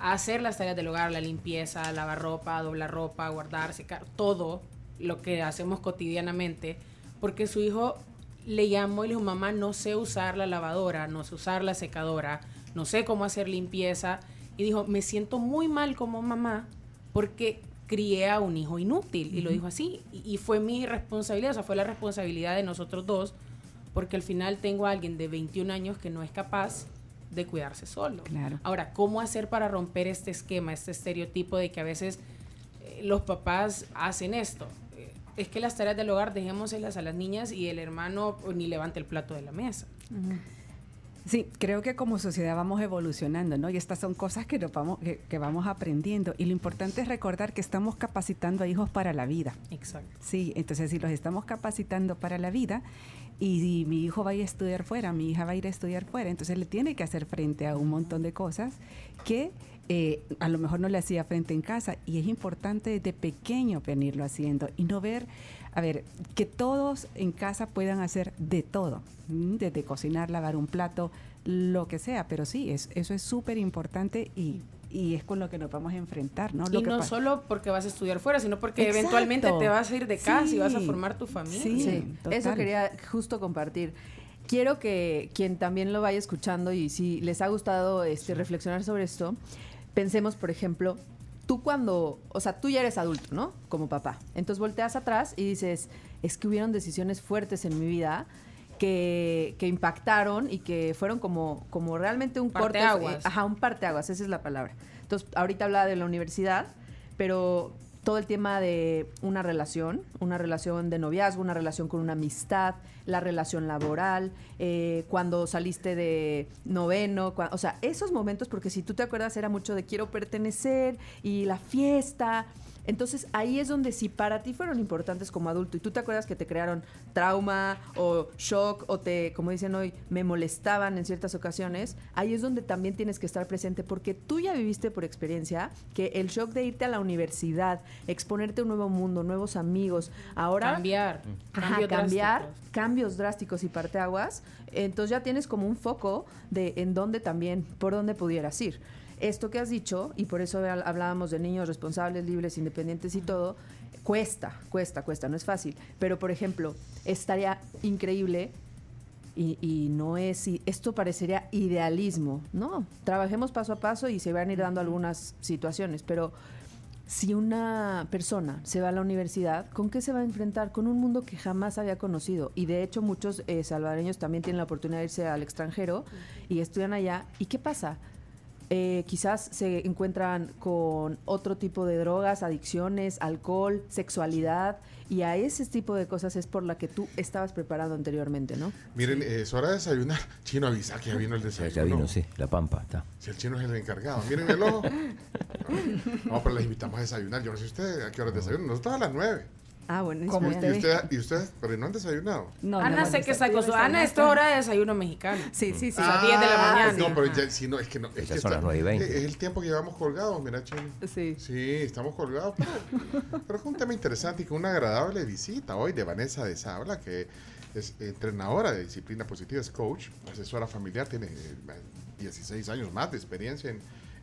a hacer las tareas del hogar, la limpieza, lavar ropa, doblar ropa, guardar, secar, todo lo que hacemos cotidianamente, porque su hijo le llamó y le dijo, mamá, no sé usar la lavadora, no sé usar la secadora, no sé cómo hacer limpieza. Y dijo, me siento muy mal como mamá porque crié a un hijo inútil. Y lo dijo así. Y, y fue mi responsabilidad, o sea, fue la responsabilidad de nosotros dos, porque al final tengo a alguien de 21 años que no es capaz de cuidarse solo. Claro. Ahora, ¿cómo hacer para romper este esquema, este estereotipo de que a veces eh, los papás hacen esto? Eh, es que las tareas del hogar dejémoselas a las niñas y el hermano pues, ni levante el plato de la mesa. Sí, creo que como sociedad vamos evolucionando, ¿no? Y estas son cosas que, nos vamos, que, que vamos aprendiendo. Y lo importante es recordar que estamos capacitando a hijos para la vida. Exacto. Sí, entonces si los estamos capacitando para la vida y, mi hijo va a ir a estudiar fuera, mi hija va a ir a estudiar fuera, entonces le tiene que hacer frente a un montón de cosas que eh, a lo mejor no le hacía frente en casa y es importante desde pequeño venirlo haciendo y no ver, a ver, que todos en casa puedan hacer de todo, desde cocinar, lavar un plato, lo que sea, pero sí, es, eso es súper importante y, y es con lo que nos vamos a enfrentar, ¿no? Lo y que no solo porque vas a estudiar fuera, sino porque Exacto. eventualmente te vas a ir de casa y vas a formar tu familia. Sí. Sí, total. eso quería justo compartir. Quiero que quien también lo vaya escuchando y si les ha gustado este, reflexionar sobre esto, pensemos, por ejemplo, tú cuando, o sea, tú ya eres adulto, ¿no? Como papá. Entonces volteas atrás y dices, es que hubieron decisiones fuertes en mi vida que, que impactaron y que fueron como, como realmente un corte. Parteaguas. eh, ajá, un parteaguas, esa es la palabra. Entonces, ahorita hablaba de la universidad, pero todo el tema de una relación, una relación de noviazgo, una relación con una amistad, la relación laboral, eh, cuando saliste de noveno, cua- o sea, esos momentos, porque si tú te acuerdas era mucho de quiero pertenecer y la fiesta. Entonces ahí es donde si para ti fueron importantes como adulto y tú te acuerdas que te crearon trauma o shock o te, como dicen hoy, me molestaban en ciertas ocasiones, ahí es donde también tienes que estar presente porque tú ya viviste por experiencia que el shock de irte a la universidad, exponerte a un nuevo mundo, nuevos amigos, ahora Cambiar. Ajá, cambiar drásticos. cambios drásticos y parteaguas, entonces ya tienes como un foco de en dónde también, por dónde pudieras ir. Esto que has dicho, y por eso habl- hablábamos de niños responsables, libres, independientes y todo, cuesta, cuesta, cuesta, no es fácil. Pero, por ejemplo, estaría increíble y, y no es, y esto parecería idealismo, no, trabajemos paso a paso y se van a ir dando algunas situaciones, pero si una persona se va a la universidad, ¿con qué se va a enfrentar? Con un mundo que jamás había conocido. Y de hecho muchos eh, salvadoreños también tienen la oportunidad de irse al extranjero y estudian allá. ¿Y qué pasa? Eh, quizás se encuentran con otro tipo de drogas, adicciones, alcohol, sexualidad, y a ese tipo de cosas es por la que tú estabas preparado anteriormente, ¿no? Miren, eh, es hora de desayunar. [LAUGHS] Chino, avisa que ya vino el desayuno. ya vino, sí, la pampa, está. Si el chino es el encargado. Miren el ojo. No, pero les invitamos a desayunar. Yo no sé usted a qué hora desayunan. Nosotros a las nueve. Ah, bueno, Como es ¿Y ustedes. usted, ¿Y ustedes? Pero no han desayunado. No, Ana sé que con su... Ana, esto es hora de desayuno mexicano. Sí, sí, sí. A las 10 de la mañana. No, pero ya, si no, es que no. Es que son está- las nueve y veinte. Es el tiempo que llevamos colgados, mira, chino. Sí. Sí, estamos colgados, pero, pero es un tema interesante y con una agradable visita hoy de Vanessa de Sabla, que es entrenadora de disciplina positiva, es coach, asesora familiar, tiene eh, 16 años más de experiencia en,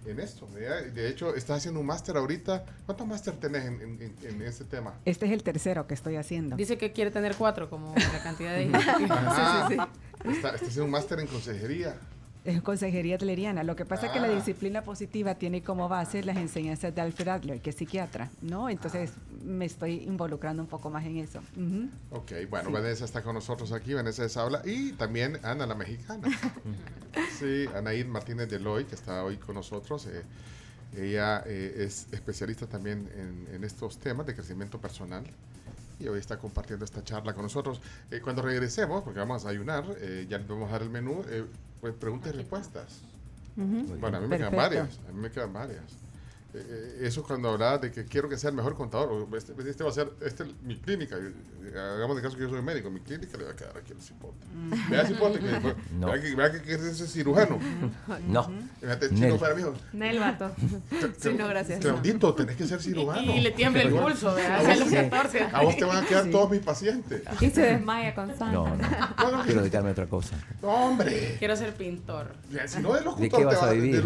en esto. De hecho, está haciendo un máster ahorita. ¿Cuántos máster tenés en, en- en- este tema? Este es el tercero que estoy haciendo. Dice que quiere tener cuatro, como la cantidad de... [LAUGHS] Ajá. Está, está haciendo un máster en consejería. Es [LAUGHS] consejería tleriana. Lo que pasa es que la Ah. disciplina positiva tiene como base las enseñanzas de Alfred Adler, que es psiquiatra, ¿no? Entonces me estoy involucrando un poco más en eso. Ujú. Ok, bueno, Vanessa está con nosotros aquí, Vanessa de Sabla, y también Ana, la mexicana. [LAUGHS] Sí, Anaid Martínez de Loy, que está hoy con nosotros. eh, ella eh, es especialista también en, en estos temas de crecimiento personal y hoy está compartiendo esta charla con nosotros. Eh, cuando regresemos, porque vamos a ayunar, eh, ya les vamos a dar el menú, eh, pues preguntas y respuestas. Bueno, a mí me quedan varias, a mí me quedan varias. Eh, eso cuando hablaba de que quiero que sea el mejor contador, este, este va a ser este, es mi clínica, hagamos de caso que yo soy médico, mi clínica le va a quedar aquí al cipote. Vea cipote, que, No. vea que, vea que, que es ese cirujano. No, Fíjate, Nel. chino para mí. Nel vato. [LAUGHS] Sí, no, gracias. Claudito, tenés que ser cirujano. Y le tiembla el pulso, ¿verdad? A A los vos, 14. a vos te van a quedar todos mis pacientes. Y se desmaya con sangre. no, no. Bueno, Quiero dedicarme a otra cosa. no, hombre. Quiero ser pintor. Si no de locutor, ¿De qué te vas a vivir?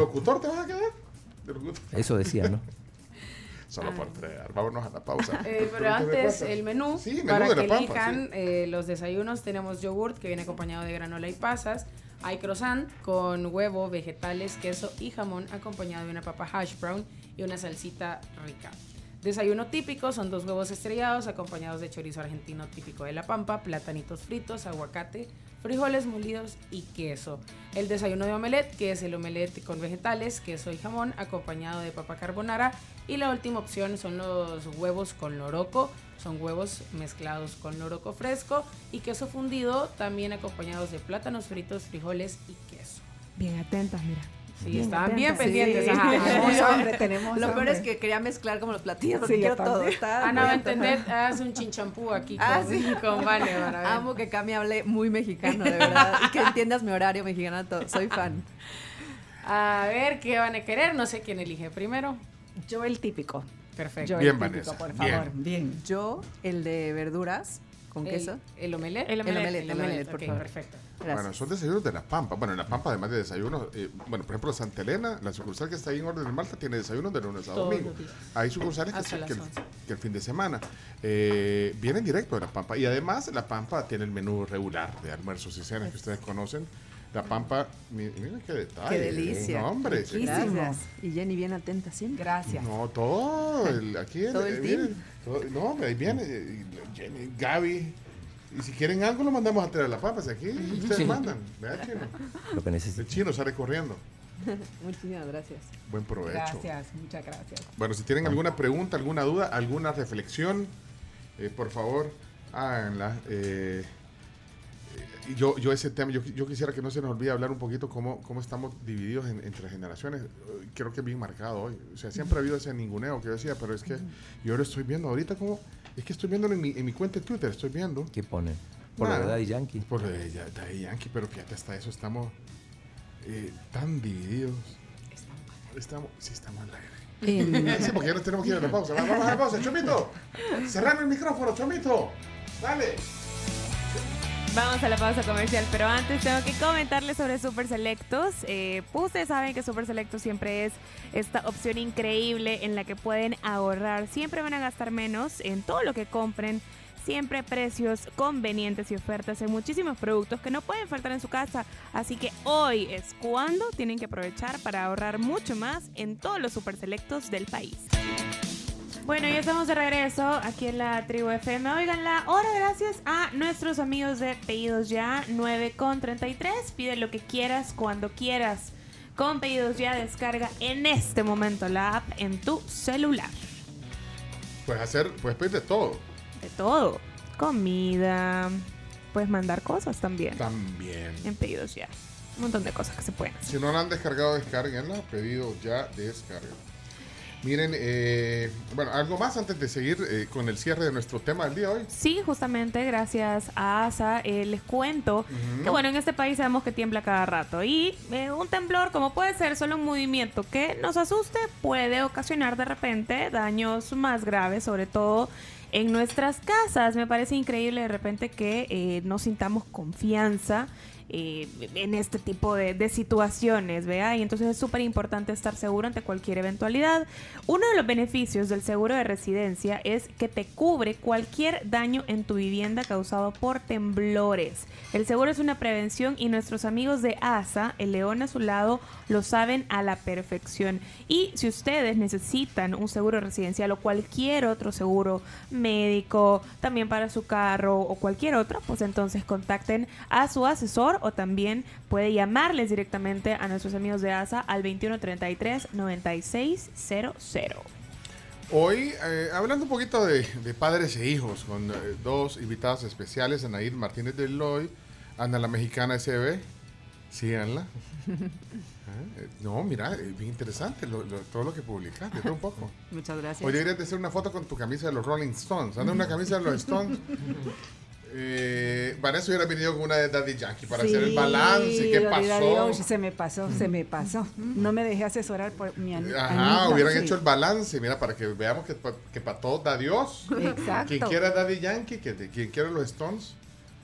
De. Eso decía, ¿no? [LAUGHS] Solo por fregar. Vámonos a la pausa. Eh, pero antes, el menú, Sí, menú para de la que Pampa, elijan sí. eh, los desayunos, tenemos yogurt que viene acompañado de granola y pasas. Hay croissant con huevo, vegetales, queso y jamón acompañado de una papa hash brown y una salsita rica. Desayuno típico son dos huevos estrellados acompañados de chorizo argentino típico de La Pampa, platanitos fritos, aguacate, frijoles molidos y queso. El desayuno de omelette, que es el omelette con vegetales, queso y jamón acompañado de papa carbonara. Y la última opción son los huevos con loroco. Son huevos mezclados con loroco fresco y queso fundido, también acompañados de plátanos fritos, frijoles y queso. Bien atentas, mira. Sí, Bien estaban bien pendientes. Sí. ajá. Tenemos Lo peor es que quería mezclar como los platillos, porque Sí, quiero todo. Está Ana va a entender, [LAUGHS] hace un chinchampú aquí con, Ah, sí. con ver. [LAUGHS] Amo que Cami hable muy mexicano, de verdad. Y que entiendas mi horario mexicano. todo. Soy fan. A ver, ¿qué van a querer? No sé quién elige primero. Yo el típico. Perfecto. Yo Bien, el típico, Vanessa, por favor. Bien. Yo, el de verduras con El- queso. El omelette. El omelette. El omelette, el omelette, por favor. perfecto. Gracias. Bueno, son desayunos de La Pampa. Bueno, en La Pampa, además de desayunos, eh, bueno, por ejemplo, Santa Elena, la sucursal que está ahí en Orden de Malta, tiene desayunos de lunes a Todos domingo. Hay sucursales que, que las el, 11. que el fin de semana eh, vienen directo de La Pampa. Y además, La Pampa tiene el menú regular de almuerzos y cenas que ustedes conocen. La Pampa, mi- miren qué detalle. Qué delicia. No, hombre. Gracias. Y Jenny bien atenta siempre. Gracias. No, todo, el, aquí Todo el eh, team. miren, todo- no, hombre, ahí viene eh, Jenny, Gaby. Y si quieren algo, lo mandamos a traer a La Pampa. Si aquí ustedes Sí. mandan. ¿Verdad, chino? Lo que El necesito. chino sale corriendo. [LAUGHS] Muchísimas gracias. Buen provecho. Gracias, muchas gracias. Bueno, si tienen alguna pregunta, alguna duda, alguna reflexión, eh, por favor, háganla. Eh, yo, yo ese tema, yo, yo quisiera que no se nos olvide hablar un poquito cómo, cómo estamos divididos en- entre generaciones. Creo que es bien marcado hoy. O sea, siempre ha habido ese ninguneo que yo decía, pero es que yo lo estoy viendo ahorita como... Es que estoy viendo en mi, en mi cuenta de Twitter, estoy viendo. ¿Qué ponen? Por la verdad y Yankee. Por eh, ya- Daddy Yankee, pero fíjate, hasta eso estamos eh, tan divididos. Estamos, sí, estamos al aire. [LAUGHS] Sí, porque ya nos tenemos que ir a la pausa. Va- Vamos a la pausa, Chomito. Cerrame el micrófono, Chomito. Dale. Vamos a la pausa comercial, pero antes tengo que comentarles sobre Super Selectos. Eh, ustedes saben que Super Selectos siempre es esta opción increíble en la que pueden ahorrar. Siempre van a gastar menos en todo lo que compren. Siempre precios convenientes y ofertas en muchísimos productos que no pueden faltar en su casa. Así que hoy es cuando tienen que aprovechar para ahorrar mucho más en todos los Super Selectos del país. Bueno, ya estamos de regreso aquí en la tribu FM. Oigan, la hora gracias a nuestros amigos de Pedidos Ya 9 con 33. Pide lo que quieras cuando quieras. Con Pedidos Ya descarga en este momento la app en tu celular. Puedes hacer, puedes pedir de todo. De todo. Comida. Puedes mandar cosas también. También. En Pedidos Ya. Un montón de cosas que se pueden hacer. Si no la han descargado, descarguenla. Pedido ya, descarga. Miren, eh, bueno, algo más antes de seguir eh, con el cierre de nuestro tema del día de hoy. Sí, justamente gracias a ASA eh, les cuento que bueno, en este país sabemos que tiembla cada rato y eh, un temblor como puede ser solo un movimiento que nos asuste puede ocasionar de repente daños más graves, sobre todo en nuestras casas. Me parece increíble de repente que eh, no sintamos confianza eh, en este tipo de, situaciones, ¿vea? Y entonces es súper importante estar seguro ante cualquier eventualidad. Uno de los beneficios del seguro de residencia es que te cubre cualquier daño en tu vivienda causado por temblores. El seguro es una prevención y nuestros amigos de ASA, el león a su lado, lo saben a la perfección. Y si ustedes necesitan un seguro residencial o cualquier otro seguro médico, también para su carro o cualquier otro, pues entonces contacten a su asesor o también puede llamarles directamente a nuestros amigos de ASA al 2133 9600. Hoy, eh, hablando un poquito de, de padres e hijos, con eh, dos invitados especiales, Anaíd Martínez de Loy, Ana la Mexicana SB, síganla. [LAUGHS] Ah, eh, no, mira, es bien interesante lo- lo- todo lo que publicaste, todo un poco. [LAUGHS] Muchas gracias. Hoy deberías de hacer una foto con tu camisa de los Rolling Stones. Anda una camisa de los Stones. [LAUGHS] Eh, Vanessa hubiera venido con una de Daddy Yankee para hacer el balance. ¿Qué pasó? Dios, se me pasó, se me pasó. No me dejé asesorar por mi an- Ajá, Anita, hubieran sí. hecho el balance, mira, para que veamos que, pa- que para todos da Dios. Exacto. Quien quiera Daddy Yankee, que quien quiera los Stones.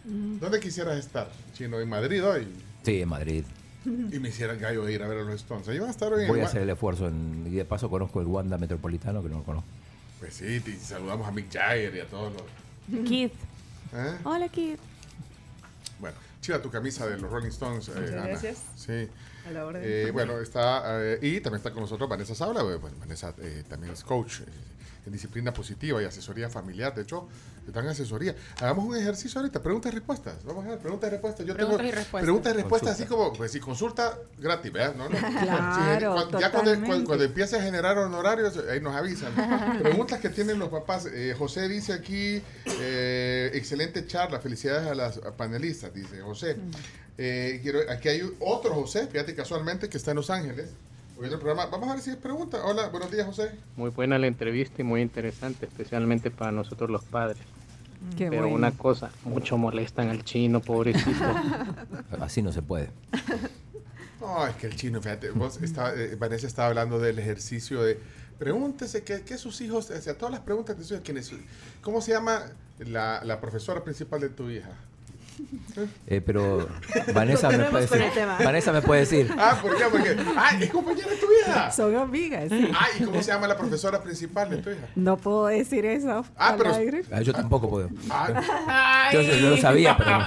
¿Dónde quisieras estar? Chino, en Madrid hoy. Sí, en Madrid. Y me hicieran gallo ir a ver a los Stones. Ahí van a estar hoy en Voy a hacer el esfuerzo. en- y de paso conozco el Wanda Metropolitano, que no lo conozco. Pues sí, y saludamos a Mick Jagger y a todos los. Keith. ¿Eh? Hola, Keith. Bueno, chida tu camisa de los Rolling Stones, eh, Ana. gracias. Sí. A la orden. Eh, bueno, está. eh, y también está con nosotros Vanessa Sabla. eh, Bueno, Vanessa eh, también es coach eh, en disciplina positiva y asesoría familiar. De hecho, te dan asesoría. Hagamos un ejercicio ahorita, preguntas y respuestas. Vamos a ver, preguntas y respuestas. Yo Preguntas tengo y respuestas. preguntas y respuestas así como, pues si consulta gratis, ¿verdad? No, no. Claro, cuando- ya cuando, cuando, cuando empiece a generar honorarios, ahí nos avisan. [LAUGHS] Preguntas que tienen los papás. Eh, José dice aquí, eh, excelente charla, felicidades a las panelistas, dice José. Eh, quiero, aquí hay otro José, fíjate casualmente, que está en Los Ángeles. el programa. Vamos a ver si es pregunta. Hola, buenos días, José. Muy buena la entrevista y muy interesante, especialmente para nosotros los padres. Qué Pero bueno. una cosa, mucho molestan al chino, pobrecito. [LAUGHS] Así no se puede. No, es que el chino, fíjate, vos estaba, eh, Vanessa estaba hablando del ejercicio de pregúntese qué, qué sus hijos, o sea, todas las preguntas de sus hijos, ¿quién es su- ¿cómo se llama la, la profesora principal de tu hija? Eh, pero Vanessa me puede decir. Vanessa me puede decir. Ah, ¿por qué? Porque, ah, es compañera de tu hija. Son amigas, sí. Ah, ¿y cómo se llama la profesora principal de tu hija? No puedo decir eso Ah, pero-. Ah, yo tampoco puedo. Ah, Yo, yo lo sabía, pero.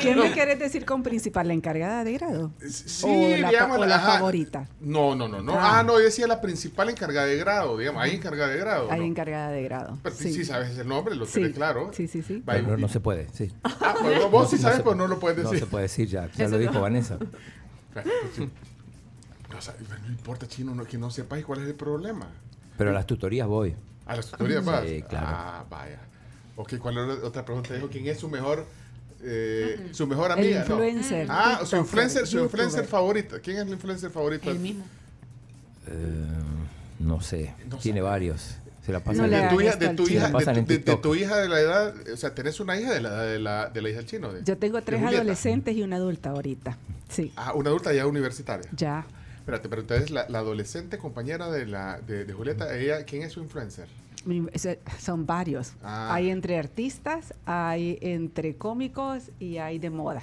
¿Qué me quieres decir con principal? ¿La encargada de grado? sí, o la, digamos, o la ajá. favorita. No, no, no, no. Ah. Ah, no, yo decía la principal encargada de grado, digamos, ahí encargada de grado. Ahí ¿no? encargada de grado. Pero sí. sí sabes el nombre, lo tenés claro. Sí, sí, sí. Pero no, se puede, sí. Ah, pues, no, vos sí No sabes, se- pero no lo puedes No decir. se puede decir ya. Ya lo dijo Vanessa. [LAUGHS] O sea, no importa, chino, no, que no sepáis cuál es el problema. Pero a las tutorías voy. A las tutorías vas. Sí, claro. Ah, vaya. Ok, ¿cuál era la otra pregunta? Dijo, ¿quién es su mejor, eh, su mejor El amiga? No. influencer. Ah, su influencer, su influencer favorita. ¿Quién es el influencer favorito? El mismo. Eh, no sé. No Tiene sabe. varios. Se la No pasan. le de tu hija, de al tu chino. hija, de Pasan tu, en de- de TikTok. tu hija de la edad, o sea, tenés una hija de la de la, de la hija del chino. De, Yo tengo tres adolescentes y una adulta ahorita. Sí, Ah, una adulta ya universitaria. ya. Espérate, pero entonces la, la adolescente compañera de la de, de Julieta, ella, ¿quién es su influencer? Ese- Son varios. Ah. Hay entre artistas, hay entre cómicos y hay de moda.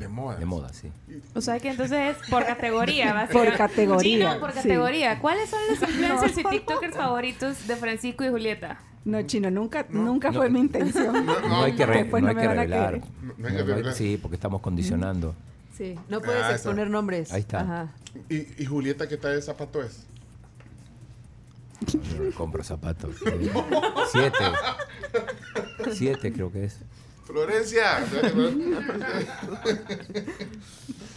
De moda. De moda, sí. O sea que entonces por categoría, [LAUGHS] va a Por ser- categoría, Chino, por sí. categoría. ¿Cuáles son los [LAUGHS] influencers y TikTokers favoritos de Francisco y Julieta? No, chino, nunca, nunca No. fue mi intención. No, No, hay que, re- Después no hay que revelar. No- no hay que revelar. sí, porque estamos condicionando. Sí, no puedes Ah, exponer nombres. Ahí está. Ajá. ¿Y, y Julieta qué tal de zapato es? Yo no compro zapatos. [LAUGHS] Siete. Siete creo que es. Florencia. [LAUGHS] [LAUGHS]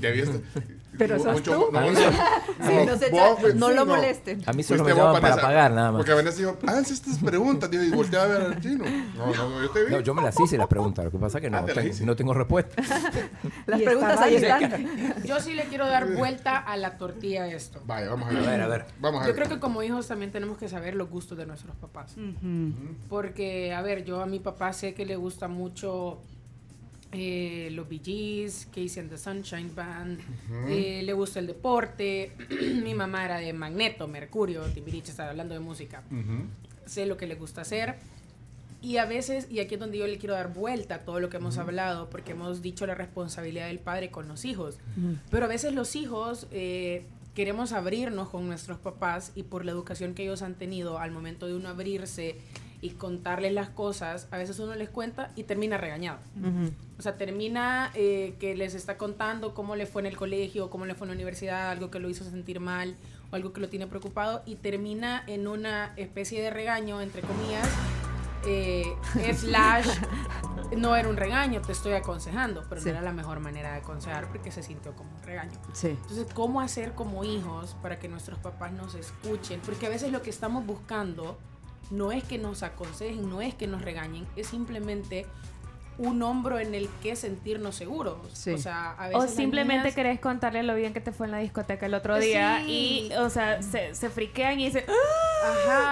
Ya viste. [LAUGHS] Pero tú. No, A mí no, eso- Sí, no se vos, echa- no sí, lo molesten. A mí solo Fuiste me llaman para pagar nada más. Porque Vanessa dijo, háganse estas preguntas. Digo, y volteé a ver al chino. No, no, no, yo te vi. No, yo me las hice las preguntas. Lo que pasa es que no, Ah, te no tengo respuesta. [LAUGHS] Las preguntas está ahí están. [LAUGHS] Yo sí le quiero dar vuelta a la tortilla a esto. Vaya, vamos a A ver. ver, a ver. Vamos a Yo ver. creo que como hijos también tenemos que saber los gustos de nuestros papás. Porque, a ver, yo a mi papá sé que le gusta mucho eh, los Bee Gees, Casey and the Sunshine Band, eh, le gusta el deporte. [CLEARS THROAT] mi mamá era de Magneto, Mercurio, Timbiriche, está hablando de música. Sé lo que le gusta hacer. Y a veces, y aquí es donde yo le quiero dar vuelta a todo lo que hemos hablado, porque hemos dicho la responsabilidad del padre con los hijos. Pero a veces los hijos eh, queremos abrirnos con nuestros papás y por la educación que ellos han tenido al momento de uno abrirse y contarles las cosas, a veces uno les cuenta y termina regañado. Ujú. O sea, termina eh, que les está contando cómo le fue en el colegio, cómo le fue en la universidad, algo que lo hizo sentir mal o algo que lo tiene preocupado y termina en una especie de regaño, entre comillas, eh, slash, no era un regaño, te estoy aconsejando, pero Sí. no era la mejor manera de aconsejar porque se sintió como un regaño. Sí. Entonces, ¿cómo hacer como hijos para que nuestros papás nos escuchen? Porque a veces lo que estamos buscando no es que nos aconsejen, no es que nos regañen, es simplemente un hombro en el que sentirnos seguros. Sí. O sea, a veces O las simplemente niñas- querés contarle lo bien que te fue en la discoteca el otro Sí. día y, o sea, se, se friquean y dicen, "Ah,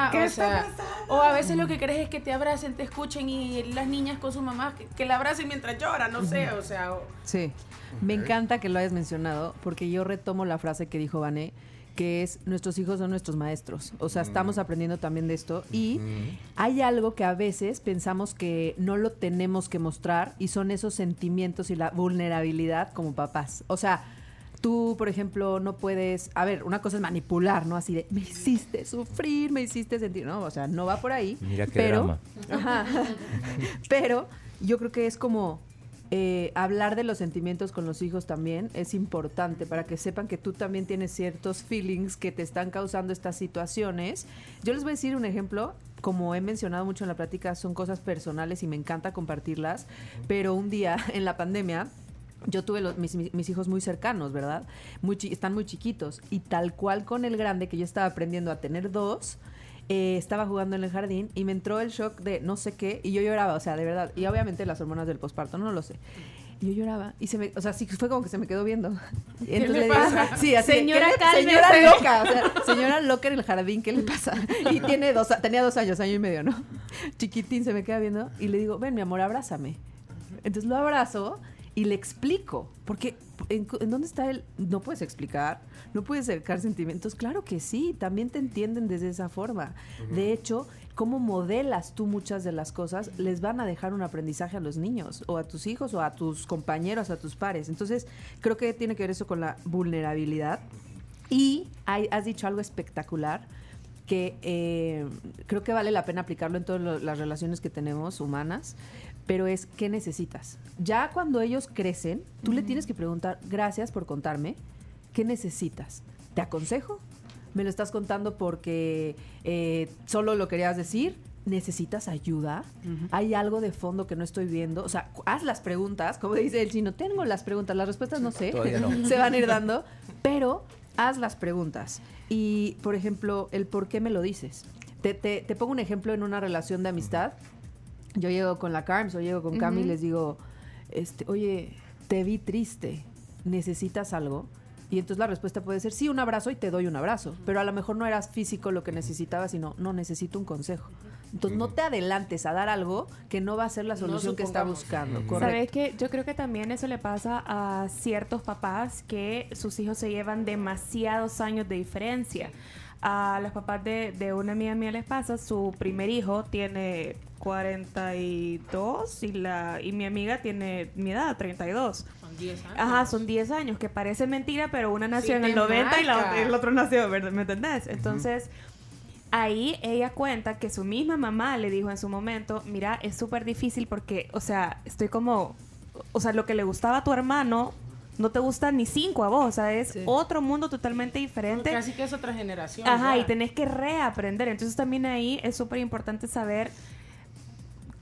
Ajá, ¿Qué o está sea, o a veces lo que crees es que te abracen, te escuchen y las niñas con su mamá que, que la abracen mientras llora, no sé, o sea, o- Sí. Me encanta que lo hayas mencionado porque yo retomo la frase que dijo Vané, que es nuestros hijos son nuestros maestros. O sea, estamos aprendiendo también de esto y hay algo que a veces pensamos que no lo tenemos que mostrar y son esos sentimientos y la vulnerabilidad como papás. O sea, tú, por ejemplo, no puedes, a ver, una cosa es manipular, ¿no? Así de, me hiciste sufrir, me hiciste sentir, no, o sea, no va por ahí. Mira qué pero, drama. [LAUGHS] Ajá. Pero yo creo que es como eh, hablar de los sentimientos con los hijos también es importante para que sepan que tú también tienes ciertos feelings que te están causando estas situaciones. Yo les voy a decir un ejemplo. Como he mencionado mucho en la plática, son cosas personales y me encanta compartirlas. Pero un día [LAUGHS] en la pandemia, yo tuve los- mis, hijos muy cercanos, ¿verdad? Están muy chiquitos. Y tal cual con el grande, que yo estaba aprendiendo a tener dos, eh, estaba jugando en el jardín y me entró el shock de no sé qué y yo lloraba, o sea, de verdad. Y obviamente las hormonas del posparto, no lo sé. Y yo lloraba y se me, o sea, sí fue como que se me quedó viendo. [LAUGHS] Y entonces le digo, pasa? sí, así, Señora, ¿qué le- señora loca, o sea, señora loca en el jardín, ¿qué le pasa? Y tiene dos, tenía dos años, año y medio, ¿no? Chiquitín se me queda viendo y le digo, ven, mi amor, abrázame. Entonces lo abrazo y le explico. Porque, ¿en, dónde está él? No puedes explicar, no puedes acercar sentimientos. Claro que sí, también te entienden desde esa forma. De hecho, cómo modelas tú muchas de las cosas les van a dejar un aprendizaje a los niños, o a tus hijos, o a tus compañeros, a tus pares. Entonces, creo que tiene que ver eso con la vulnerabilidad. Y hay- has dicho algo espectacular que eh, creo que vale la pena aplicarlo en todas las relaciones que tenemos humanas, pero es ¿qué necesitas? Ya cuando ellos crecen, tú le tienes que preguntar, gracias por contarme, ¿qué necesitas? ¿Te aconsejo? ¿Me lo estás contando porque eh, solo lo querías decir? ¿Necesitas ayuda? ¿Hay algo de fondo que no estoy viendo? O sea, haz las preguntas, como dice el chino, tengo las preguntas, las respuestas no sé, no. [LAUGHS] se van a ir dando, pero haz las preguntas. Y, por ejemplo, el por qué me lo dices. Te, te- te pongo un ejemplo en una relación de amistad. Yo llego con la Carms o llego con Cami y les digo, este, oye, te vi triste, ¿necesitas algo? Y entonces la respuesta puede ser, sí, un abrazo y te doy un abrazo. Pero a lo mejor no eras físico lo que necesitabas, sino, no, necesito un consejo. Entonces no te adelantes a dar algo que no va a ser la No solución que está buscando. ¿Sabes qué? Yo creo que también eso le pasa a ciertos papás que sus hijos se llevan demasiados años de diferencia. A los papás de, de una amiga mía les pasa, su primer hijo tiene 42 y, la, y mi amiga tiene mi edad, 32. Son 10 años. Ajá, son 10 años, que parece mentira, pero una nació Sí, en el te 90 y la, el otro nació, ¿verdad? ¿me entendés? Entonces, ahí ella cuenta que su misma mamá le dijo en su momento, mira, es súper difícil porque, o sea, estoy como, o sea, lo que le gustaba a tu hermano no te gusta ni cinco a vos, o sea, es Sí. otro mundo totalmente diferente. Casi que es otra generación. Ajá, ya. y tenés que reaprender. Entonces también ahí es súper importante saber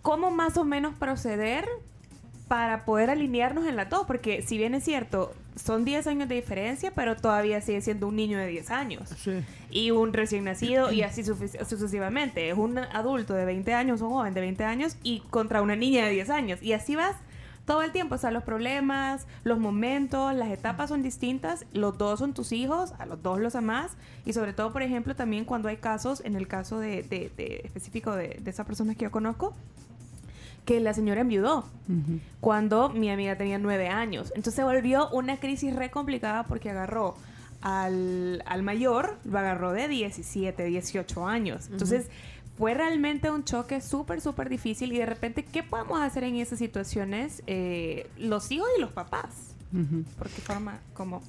cómo más o menos proceder para poder alinearnos en las dos, porque si bien es cierto, son 10 años de diferencia, pero todavía sigue siendo un niño de 10 años. Y un recién nacido y así sucesivamente. Es un adulto de 20 años, un joven de 20 años y contra una niña de 10 años. Y así vas todo el tiempo. O sea, los problemas, los momentos, las etapas son distintas. Los dos son tus hijos, a los dos los amás. Y sobre todo, por ejemplo, también cuando hay casos, en el caso de, de- de- específico de, de esa persona que yo conozco, que la señora enviudó cuando mi amiga tenía nueve años. Entonces se volvió una crisis re complicada porque agarró al, al mayor, lo agarró de 17, 18 años. Entonces fue realmente un choque súper, súper difícil y de repente, ¿qué podemos hacer en esas situaciones eh, los hijos y los papás? Ujú. Porque forma como...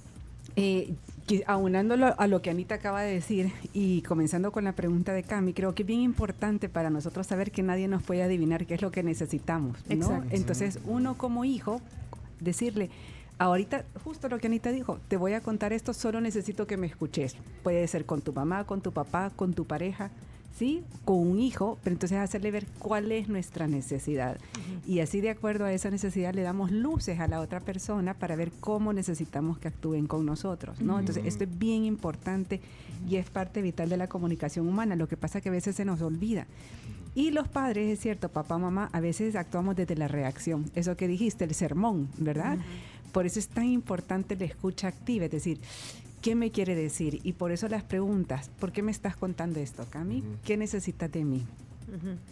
Eh, que aunando lo- a lo que Anita acaba de decir y comenzando con la pregunta de Cami, creo que es bien importante para nosotros saber que nadie nos puede adivinar qué es lo que necesitamos. ¿no? Exacto. Entonces, uno como hijo, decirle, ahorita, justo lo que Anita dijo, te voy a contar esto, solo necesito que me escuches. Puede ser con tu mamá, con tu papá, con tu pareja. ¿Sí? Con un hijo, pero entonces hacerle ver cuál es nuestra necesidad. Y así de acuerdo a esa necesidad le damos luces a la otra persona para ver cómo necesitamos que actúen con nosotros, ¿no? Entonces esto es bien importante y es parte vital de la comunicación humana. Lo que pasa que a veces se nos olvida. Y los padres, es cierto, papá, mamá, a veces actuamos desde la reacción. Eso que dijiste, el sermón, ¿verdad? Por eso es tan importante la escucha activa, es decir, ¿qué me quiere decir? Y por eso las preguntas, ¿por qué me estás contando esto, Cami? ¿Qué necesitas de mí?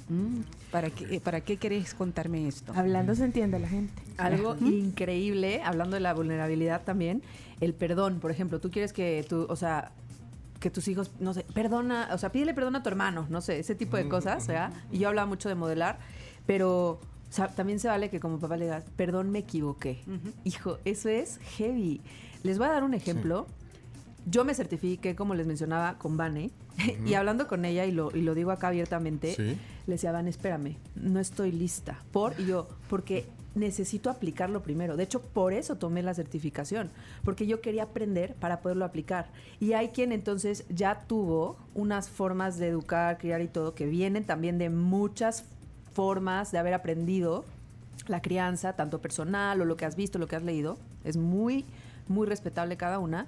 Mm, ¿Para qué, ¿Para qué querés contarme esto? Hablando se entiende la gente. Algo increíble, hablando de la vulnerabilidad también, el perdón, por ejemplo, tú quieres que tú, o sea, que tus hijos, no sé, perdona, o sea, pídele perdón a tu hermano, no sé, ese tipo de cosas, ¿verdad? Y yo hablaba mucho de modelar, pero o sea, también se vale que como papá le digas, perdón, me equivoqué. Hijo, eso es heavy. Les voy a dar un ejemplo. Yo me certifiqué, como les mencionaba, con Vane, [LAUGHS] y hablando con ella, y lo, y lo digo acá abiertamente, Sí. le decía, Van, espérame, no estoy lista. ¿Por? Y yo, porque necesito aplicarlo primero. De hecho, por eso tomé la certificación, porque yo quería aprender para poderlo aplicar. Y hay quien entonces ya tuvo unas formas de educar, criar y todo, que vienen también de muchas formas de haber aprendido la crianza, tanto personal o lo que has visto, lo que has leído. Es muy, muy respetable cada una.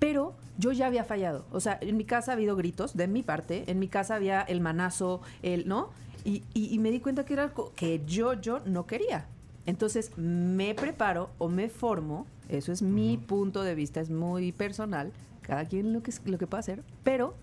Pero yo ya había fallado. O sea, en mi casa ha habido gritos de mi parte. En mi casa había el manazo, el, ¿no? Y, y- y me di cuenta que era algo que yo, yo no quería. Entonces me preparo o me formo. Eso es mi punto de vista, es muy personal. Cada quien lo que, lo que pueda hacer. Pero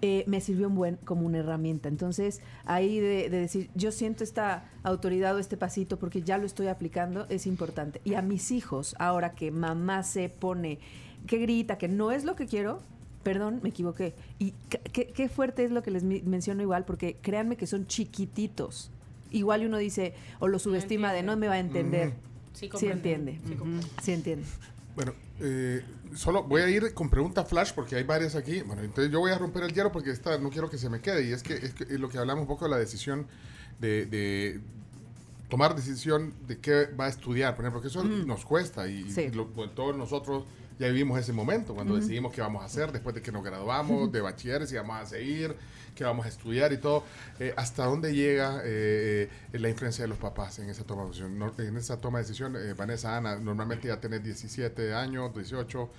eh, me sirvió un buen como una herramienta. Entonces, ahí de, de decir, yo siento esta autoridad o este pasito porque ya lo estoy aplicando, es importante. Y a mis hijos, ahora que mamá se pone, que grita, que no es lo que quiero, perdón, me equivoqué. Y qué- fuerte es lo que les mi- menciono igual, porque créanme que son chiquititos. Igual uno dice, o lo subestima de no me va a entender. Sí, Sí, comprende. entiende. Sí. Sí entiende. Bueno, eh, solo voy a ir con pregunta flash porque hay varias aquí. Bueno, entonces yo voy a romper el hielo porque esta no quiero que se me quede. Y es que es, que es lo que hablamos un poco de la decisión de, de tomar decisión de qué va a estudiar, por ejemplo, que eso nos cuesta y, Sí. y lo- bueno, todos nosotros ya vivimos ese momento cuando decidimos qué vamos a hacer después de que nos graduamos de bachiller, si vamos a seguir, qué vamos a estudiar y todo. Eh, ¿Hasta dónde llega eh, la influencia de los papás en esa toma de decisión? No- en esa toma de decisión, eh, Vanessa, Ana, normalmente ya tenés 17 años, 18.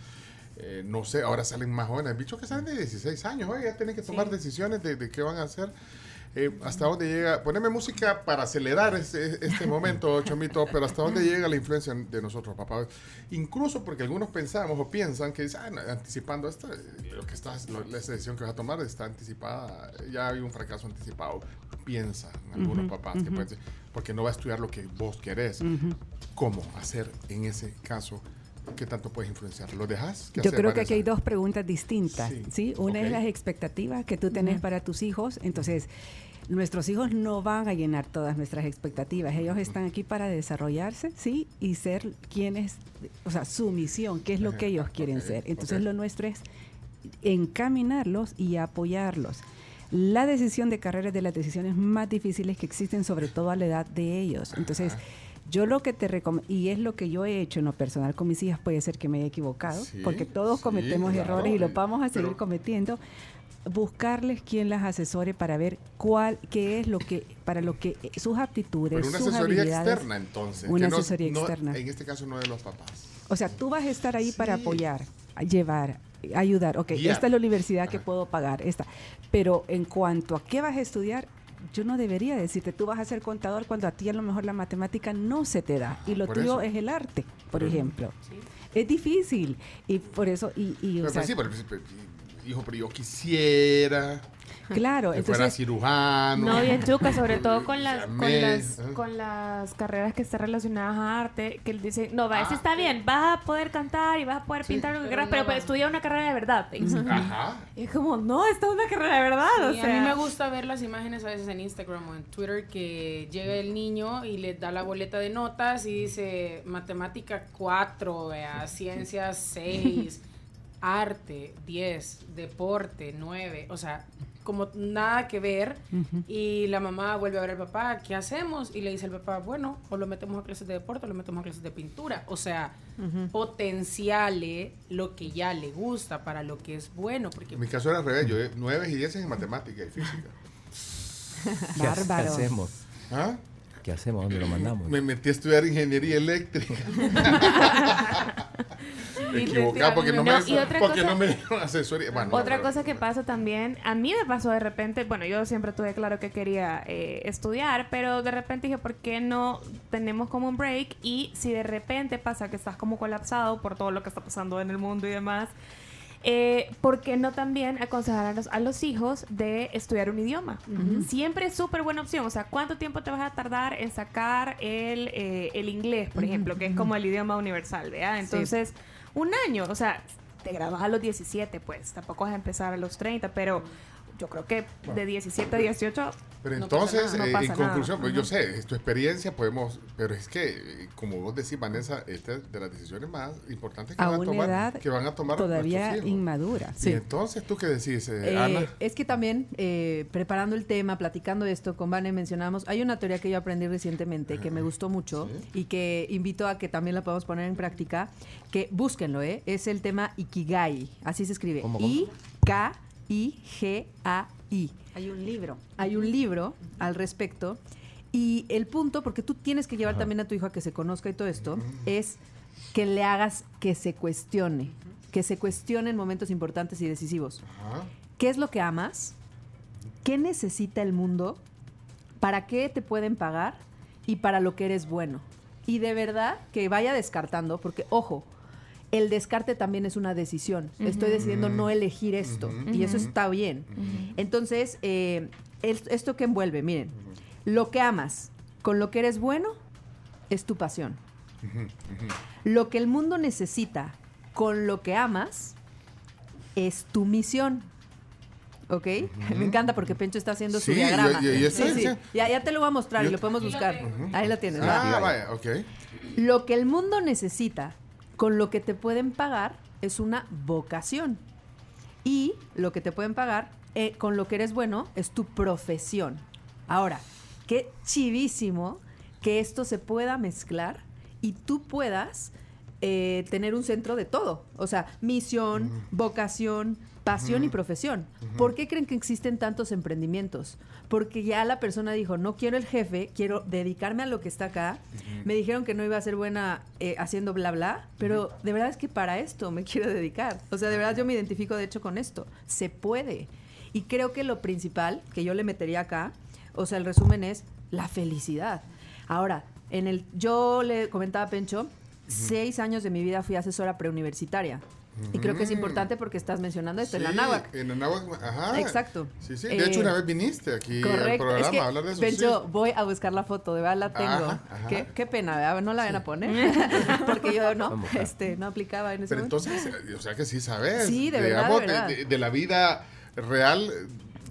eh, no sé, ahora salen más jóvenes. Bichos que salen de 16 años, oye, ya tienen que tomar decisiones de, de qué van a hacer. Eh, ¿Hasta dónde llega? Poneme música para acelerar este, este momento, [LAUGHS] Chomito, pero ¿hasta dónde llega la influencia de nosotros, papá? Incluso porque algunos pensamos o piensan que ah, no, anticipando esto, eh, lo que estás, lo- esa decisión que vas a tomar está anticipada, ya hay un fracaso anticipado. Piensan algunos papás que pueden decir, porque no va a estudiar lo que vos querés. ¿Cómo hacer en ese caso ¿qué tanto puedes influenciar? ¿Lo dejas? ¿Qué Yo creo que aquí hay dos preguntas distintas, Sí. ¿sí? Una es las expectativas que tú tenés para tus hijos, entonces nuestros hijos no van a llenar todas nuestras expectativas, ellos están aquí para desarrollarse, ¿sí? Y ser quienes, o sea, su misión, qué es lo que ellos quieren ser. Entonces lo nuestro es encaminarlos y apoyarlos. La decisión de carrera es de las decisiones más difíciles que existen, sobre todo a la edad de ellos. Entonces, yo lo que te recomiendo, y es lo que yo he hecho en lo personal con mis hijas, puede ser que me haya equivocado, Sí, porque todos sí, cometemos claro. errores y los vamos a seguir cometiendo. Buscarles quien las asesore para ver cuál, qué es lo que, para lo que eh, sus aptitudes, Pero una sus asesoría habilidades. externa, entonces. Una que asesoría no- externa. En este caso no de los papás. O sea, tú vas a estar ahí para apoyar, llevar, ayudar. Ok, esta es la universidad que puedo pagar, esta. Pero en cuanto a qué vas a estudiar, yo no debería decirte, tú vas a ser contador cuando a ti a lo mejor la matemática no se te da. Y lo Por tuyo eso. es el arte, por ejemplo. Es difícil. Y por eso, y, y, o Pero, sea, pues sí, pero, pero- hijo, pero yo quisiera claro, que fuera entonces cirujano. No, bien chuca, sobre todo con [LAUGHS] las, con las, con las carreras que están relacionadas a arte, que él dice, no, va, eso Ah, está bien, vas a poder cantar y vas a poder Sí. pintar lo que Pero quieras, pero, pero estudia una carrera de verdad. Ajá. Y es como, no, esta es una carrera de verdad. o sea, a mí me gusta ver las imágenes a veces en Instagram o en Twitter que llega el niño y le da la boleta de notas y dice matemática 4, vea, ciencias 6, arte 10, deporte 9, o sea, como nada que ver y la mamá vuelve a ver al papá, ¿qué hacemos? Y le dice al papá, bueno, o lo metemos a clases de deporte o lo metemos a clases de pintura, o sea, potenciale lo que ya le gusta para lo que es bueno, porque En mi caso era al revés. Yo 9 y 10 en matemática y física. [LAUGHS] ¿Qué, ha- qué Bárbaro. hacemos? ¿Ah? ¿Qué hacemos? ¿Dónde lo mandamos? Me metí a estudiar ingeniería eléctrica. [LAUGHS] tiran porque, no me, No, y otra porque cosa- no me dieron [LAUGHS] asesoría. Bueno, Otra no, cosa que pasa también, a mí me pasó de repente, bueno, yo siempre tuve claro que quería eh, estudiar, pero de repente dije, ¿por qué no tenemos como un break? Y si de repente pasa que estás como colapsado por todo lo que está pasando en el mundo y demás, eh, ¿por qué no también aconsejar a los, a los hijos de estudiar un idioma? Siempre es súper buena opción. O sea, ¿cuánto tiempo te vas a tardar en sacar el, eh, el inglés, por ejemplo, que es como el idioma universal, ¿verdad? Entonces, un año, o sea, te grabas a los 17, pues, tampoco vas a empezar a los 30, pero yo creo que de 17 a 18 Pero No entonces, no eh, en conclusión, pues yo sé, es tu experiencia, podemos, pero es que, como vos decís, Vanessa, esta es de las decisiones más importantes que, a van, a tomar, edad que van a tomar todavía inmadura. Y entonces, ¿tú qué decís, eh, Eh, Ana? es que también, eh, preparando el tema, platicando esto con Vane, mencionamos, hay una teoría que yo aprendí recientemente que me gustó mucho y que invito a que también la podamos poner en práctica, que búsquenlo, ¿eh? Es el tema Ikigai, así se escribe. ¿Cómo, cómo? I-K-I-G-A-I. Hay un libro. Hay un libro al respecto y el punto, porque tú tienes que llevar también a tu hijo a que se conozca y todo esto, es que le hagas que se cuestione, que se cuestione en momentos importantes y decisivos. Ajá. ¿Qué es lo que amas? ¿Qué necesita el mundo? ¿Para qué te pueden pagar? Y para lo que eres bueno. Y de verdad que vaya descartando, porque ojo, el descarte también es una decisión. Estoy decidiendo no elegir esto y eso está bien. Entonces, eh, es- esto que envuelve, miren, lo que amas con lo que eres bueno es tu pasión. Lo que el mundo necesita con lo que amas es tu misión. ¿Ok? Me encanta porque Pencho está haciendo su diagrama. yo- yo- yo Sí, sí. sí. Ya, ya te lo voy a mostrar Yo- y lo podemos buscar. Ahí lo tienes. va. Ah, vaya, ok. Lo que el mundo necesita con lo que te pueden pagar es una vocación. Y lo que te pueden pagar eh, con lo que eres bueno es tu profesión. Ahora, qué chivísimo que esto se pueda mezclar y tú puedas eh, tener un centro de todo. O sea, misión, vocación, pasión y profesión. ¿Por qué creen que existen tantos emprendimientos? Porque ya la persona dijo, no quiero el jefe, quiero dedicarme a lo que está acá. Me dijeron que no iba a ser buena eh, haciendo bla, bla, pero de verdad es que para esto me [LAUGHS] quiero dedicar. O sea, de verdad yo me identifico de hecho con esto. Se puede. Y creo que lo principal que yo le metería acá, o sea, el resumen es la felicidad. Ahora, en el, yo le comentaba a Pencho seis años de mi vida fui asesora preuniversitaria. Y creo que es importante porque estás mencionando esto en la Sí. En la náhuac, ajá. Exacto. Sí, sí. De Eh, hecho, una vez viniste aquí al Correcto. programa Es que, a hablar de eso. Pencho, sí. voy a buscar la foto, de verdad la tengo. Ajá, ajá. Qué, qué pena, ¿verdad? No la van a poner. [LAUGHS] [LAUGHS] Porque yo no, Vamos este, no aplicaba en ese Pero momento. entonces, eh, o sea que sí sabes. Sí, de verdad, de digamos, verdad. de, de la vida real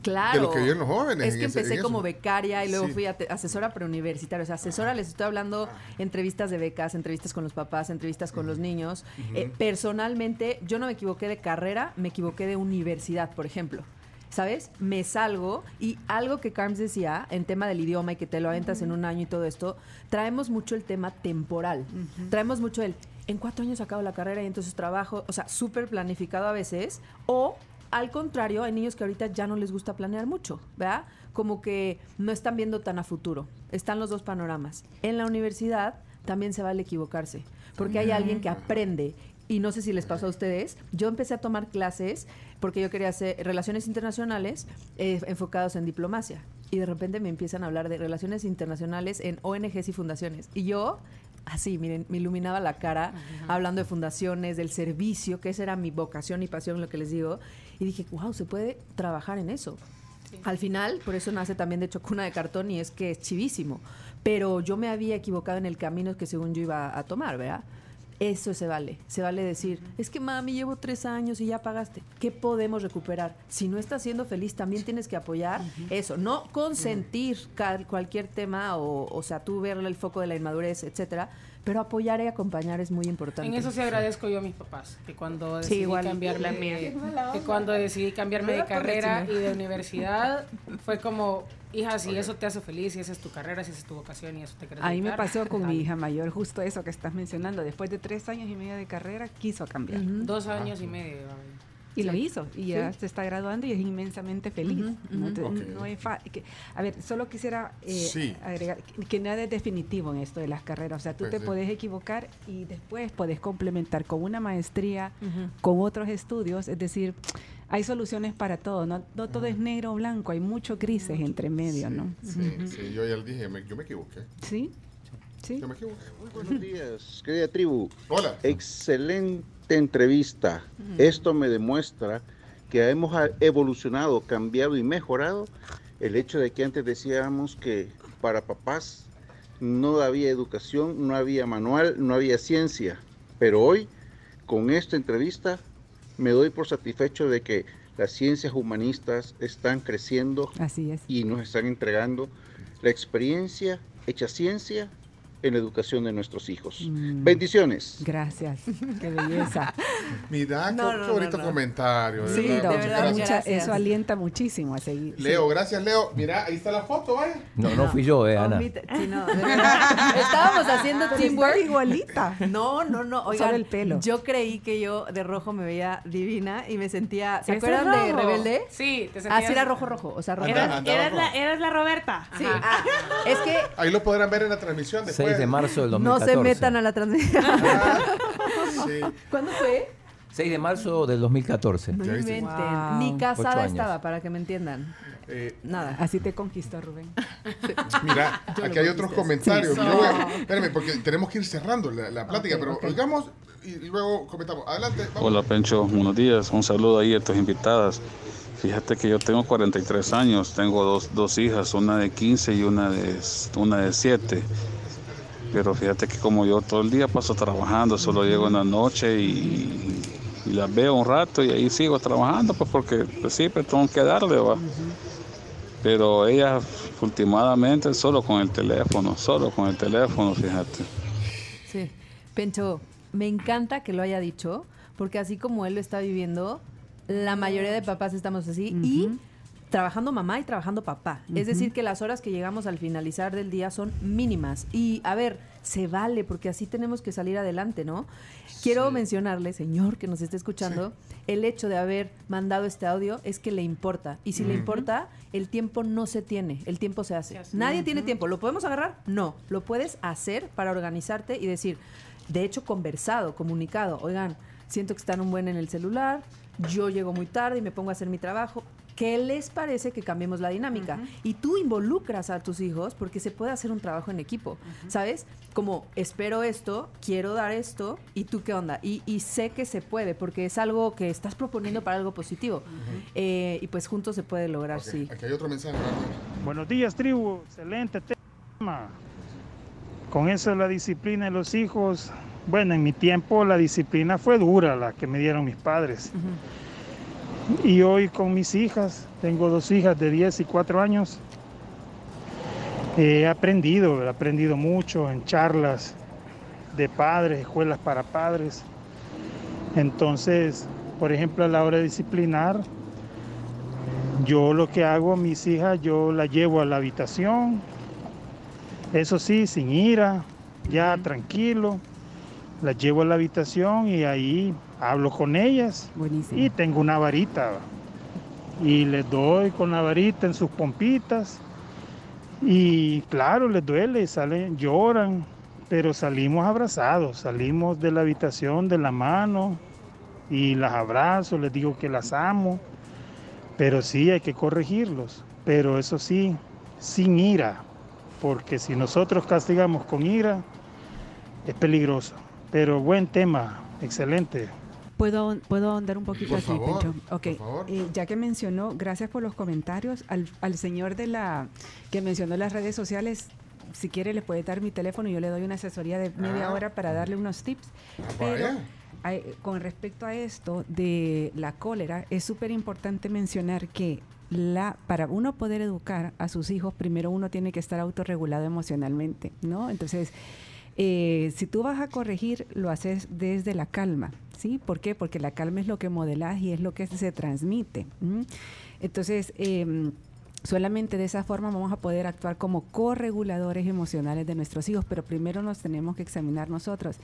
Claro. de lo que los jóvenes. Es que ese- empecé como becaria y luego Sí. fui asesora preuniversitaria. O sea, asesora, les estoy hablando entrevistas de becas, entrevistas con los papás, entrevistas con los niños. Eh, personalmente, yo no me equivoqué de carrera, me equivoqué de universidad, por ejemplo. ¿Sabes? Me salgo y algo que Carms decía en tema del idioma y que te lo aventas en un año y todo esto, traemos mucho el tema temporal. Traemos mucho el, en cuatro años acabo la carrera y entonces trabajo, o sea, súper planificado a veces, o al contrario, hay niños que ahorita ya no les gusta planear mucho, ¿verdad? Como que no están viendo tan a futuro. Están los dos panoramas. En la universidad también se vale equivocarse, porque hay alguien que aprende. Y no sé si les pasó a ustedes, yo empecé a tomar clases porque yo quería hacer relaciones internacionales eh, enfocados en diplomacia. Y de repente me empiezan a hablar de relaciones internacionales en ONGs y fundaciones. Y yo, así, miren, me iluminaba la cara hablando de fundaciones, del servicio, que esa era mi vocación y pasión, lo que les digo. Y dije, wow, se puede trabajar en eso. Al final, por eso nace también de hecho cuna de cartón y es que es chivísimo. Pero yo me había equivocado en el camino que según yo iba a tomar, ¿verdad? Eso se vale. Se vale decir, es que mami, llevo tres años y ya pagaste. ¿Qué podemos recuperar? Si no estás siendo feliz, también tienes que apoyar eso. No consentir cualquier tema o, o sea, tú verle el foco de la inmadurez, etcétera. Pero apoyar y acompañar es muy importante. En eso sí agradezco yo a mis papás, que cuando decidí igual. cambiarme, La mía. que cuando decidí cambiarme de ¿Verdad, carrera y de universidad, fue como, hija, si eso te hace feliz, si esa es tu carrera, si esa es tu vocación y eso te quieres A mí me pasó con mi hija mayor, justo eso que estás mencionando. Después de tres años y medio de carrera, quiso cambiar. Dos años y medio. Y lo hizo, y ya se está graduando y es inmensamente feliz. Ujú, ¿no? ujú. Entonces, Ok. no es fa- que- a ver, solo quisiera eh, Sí. agregar que, que nada es definitivo en esto de las carreras. O sea, tú Pues te sí. puedes equivocar y después puedes complementar con una maestría, con otros estudios. Es decir, hay soluciones para todo. No, no todo es negro o blanco, hay muchos grises entre medio, Sí, ¿no? Sí, sí, yo ya le dije, me- yo me equivoqué. ¿Sí? ¿Sí? Yo me equivoqué. Muy buenos días, querida tribu. Hola. Excelente entrevista. Esto me demuestra que hemos evolucionado, cambiado y mejorado el hecho de que antes decíamos que para papás no había educación, no había manual, no había ciencia. Pero hoy, con esta entrevista, me doy por satisfecho de que las ciencias humanistas están creciendo Así es. y nos están entregando la experiencia hecha ciencia en la educación de nuestros hijos. Mm. Bendiciones. Gracias. [LAUGHS] Qué belleza. Mira, qué, No, qué no, no, bonito no. comentario. Sí, de Muchas verdad, gracias. mucha- gracias. eso alienta muchísimo a seguir. sí. Leo, gracias, Leo. Mira, ahí está la foto, vaya. No, no fui yo, eh, Ana. Sí, no, de [LAUGHS] verdad. Estábamos haciendo Pero teamwork. igualita. No, no, no. Oigan, Solo el pelo. Yo creí que yo de rojo me veía divina y me sentía. ¿Se acuerdan de. Rebelde? Sí, te Ah, sentías... sí, era rojo, rojo. O sea, rojo. Anda, Eras, la, eras la Roberta. Sí, ah, es que Ahí lo podrán ver en la transmisión después. 6 de marzo del no 2014. se metan a la transmisión. Ah, [LAUGHS] sí. ¿Cuándo fue? 6 de marzo del 2014. No inventen. Wow. Ni casada estaba, para que me entiendan. Eh, Nada. Así te conquistó Rubén. [LAUGHS] mira, aquí hay otros comentarios. Sí. Yo voy a- espérame, porque tenemos que ir cerrando la, la plática, Ok, pero ok. oigamos y luego comentamos. Adelante. vamos. Hola Pencho, buenos días. Un saludo ahí a tus invitadas. Fíjate que yo tengo 43 años, tengo dos, dos hijas, una de 15 y una de, una de 7. Pero fíjate que como yo todo el día paso trabajando, solo llego en la noche y, y las veo un rato y ahí sigo trabajando, pues porque pues, siempre tengo que darle, va. Pero ellas últimamente solo con el teléfono, solo con el teléfono, fíjate. Sí. Pencho, me encanta que lo haya dicho, porque así como él lo está viviendo, la mayoría de papás estamos así y trabajando mamá y trabajando papá. Es decir, que las horas que llegamos al finalizar del día son mínimas. Y a ver, se vale, porque así tenemos que salir adelante, ¿no? Quiero mencionarle, señor que nos esté escuchando, el hecho de haber mandado este audio es que le importa. Y si le importa, el tiempo no se tiene, el tiempo se hace. Nadie tiene tiempo. ¿Lo podemos agarrar? No. Lo puedes hacer para organizarte y decir, de hecho, conversado, comunicado. Oigan, siento que están un buen en el celular, yo llego muy tarde y me pongo a hacer mi trabajo. ¿Qué les parece que cambiemos la dinámica? Y tú involucras a tus hijos porque se puede hacer un trabajo en equipo, ¿sabes? Como espero esto, quiero dar esto, ¿y tú qué onda? Y, y sé que se puede porque es algo que estás proponiendo para algo positivo. Eh, y pues juntos se puede lograr, sí. Aquí hay otro mensaje. Buenos días, tribu. Excelente tema. Con eso de la disciplina de los hijos, bueno, en mi tiempo la disciplina fue dura, la que me dieron mis padres. Y hoy con mis hijas, tengo dos hijas de 10 y 4 años, he aprendido, he aprendido mucho en charlas de padres, escuelas para padres. Entonces, por ejemplo, a la hora de disciplinar, yo lo que hago a mis hijas, yo las llevo a la habitación, eso sí, sin ira, ya tranquilo, las llevo a la habitación y ahí hablo con ellas. Y tengo una varita y les doy con la varita en sus pompitas y claro, les duele, salen, lloran, pero salimos abrazados, salimos de la habitación de la mano y las abrazo, les digo que las amo. Pero sí hay que corregirlos, pero eso sí, sin ira, porque si nosotros castigamos con ira, es peligroso. Pero buen tema, excelente. ¿Puedo, ¿Puedo ahondar un poquito Por aquí, favor, Pencho? por Ok, favor. eh, ya que mencionó, gracias por los comentarios, al, al señor de la que mencionó las redes sociales, si quiere le puede dar mi teléfono y yo le doy una asesoría de media Ah. hora para darle unos tips. Pero vaya. hay- con respecto a esto de la cólera, es súper importante mencionar que la, para uno poder educar a sus hijos, primero uno tiene que estar autorregulado emocionalmente, ¿no? Entonces, eh, si tú vas a corregir, lo haces desde la calma, ¿sí? ¿Por qué? Porque la calma es lo que modelas y es lo que se transmite. Entonces, em, solamente de esa forma vamos a poder actuar como correguladores emocionales de nuestros hijos, pero primero nos tenemos que examinar nosotros.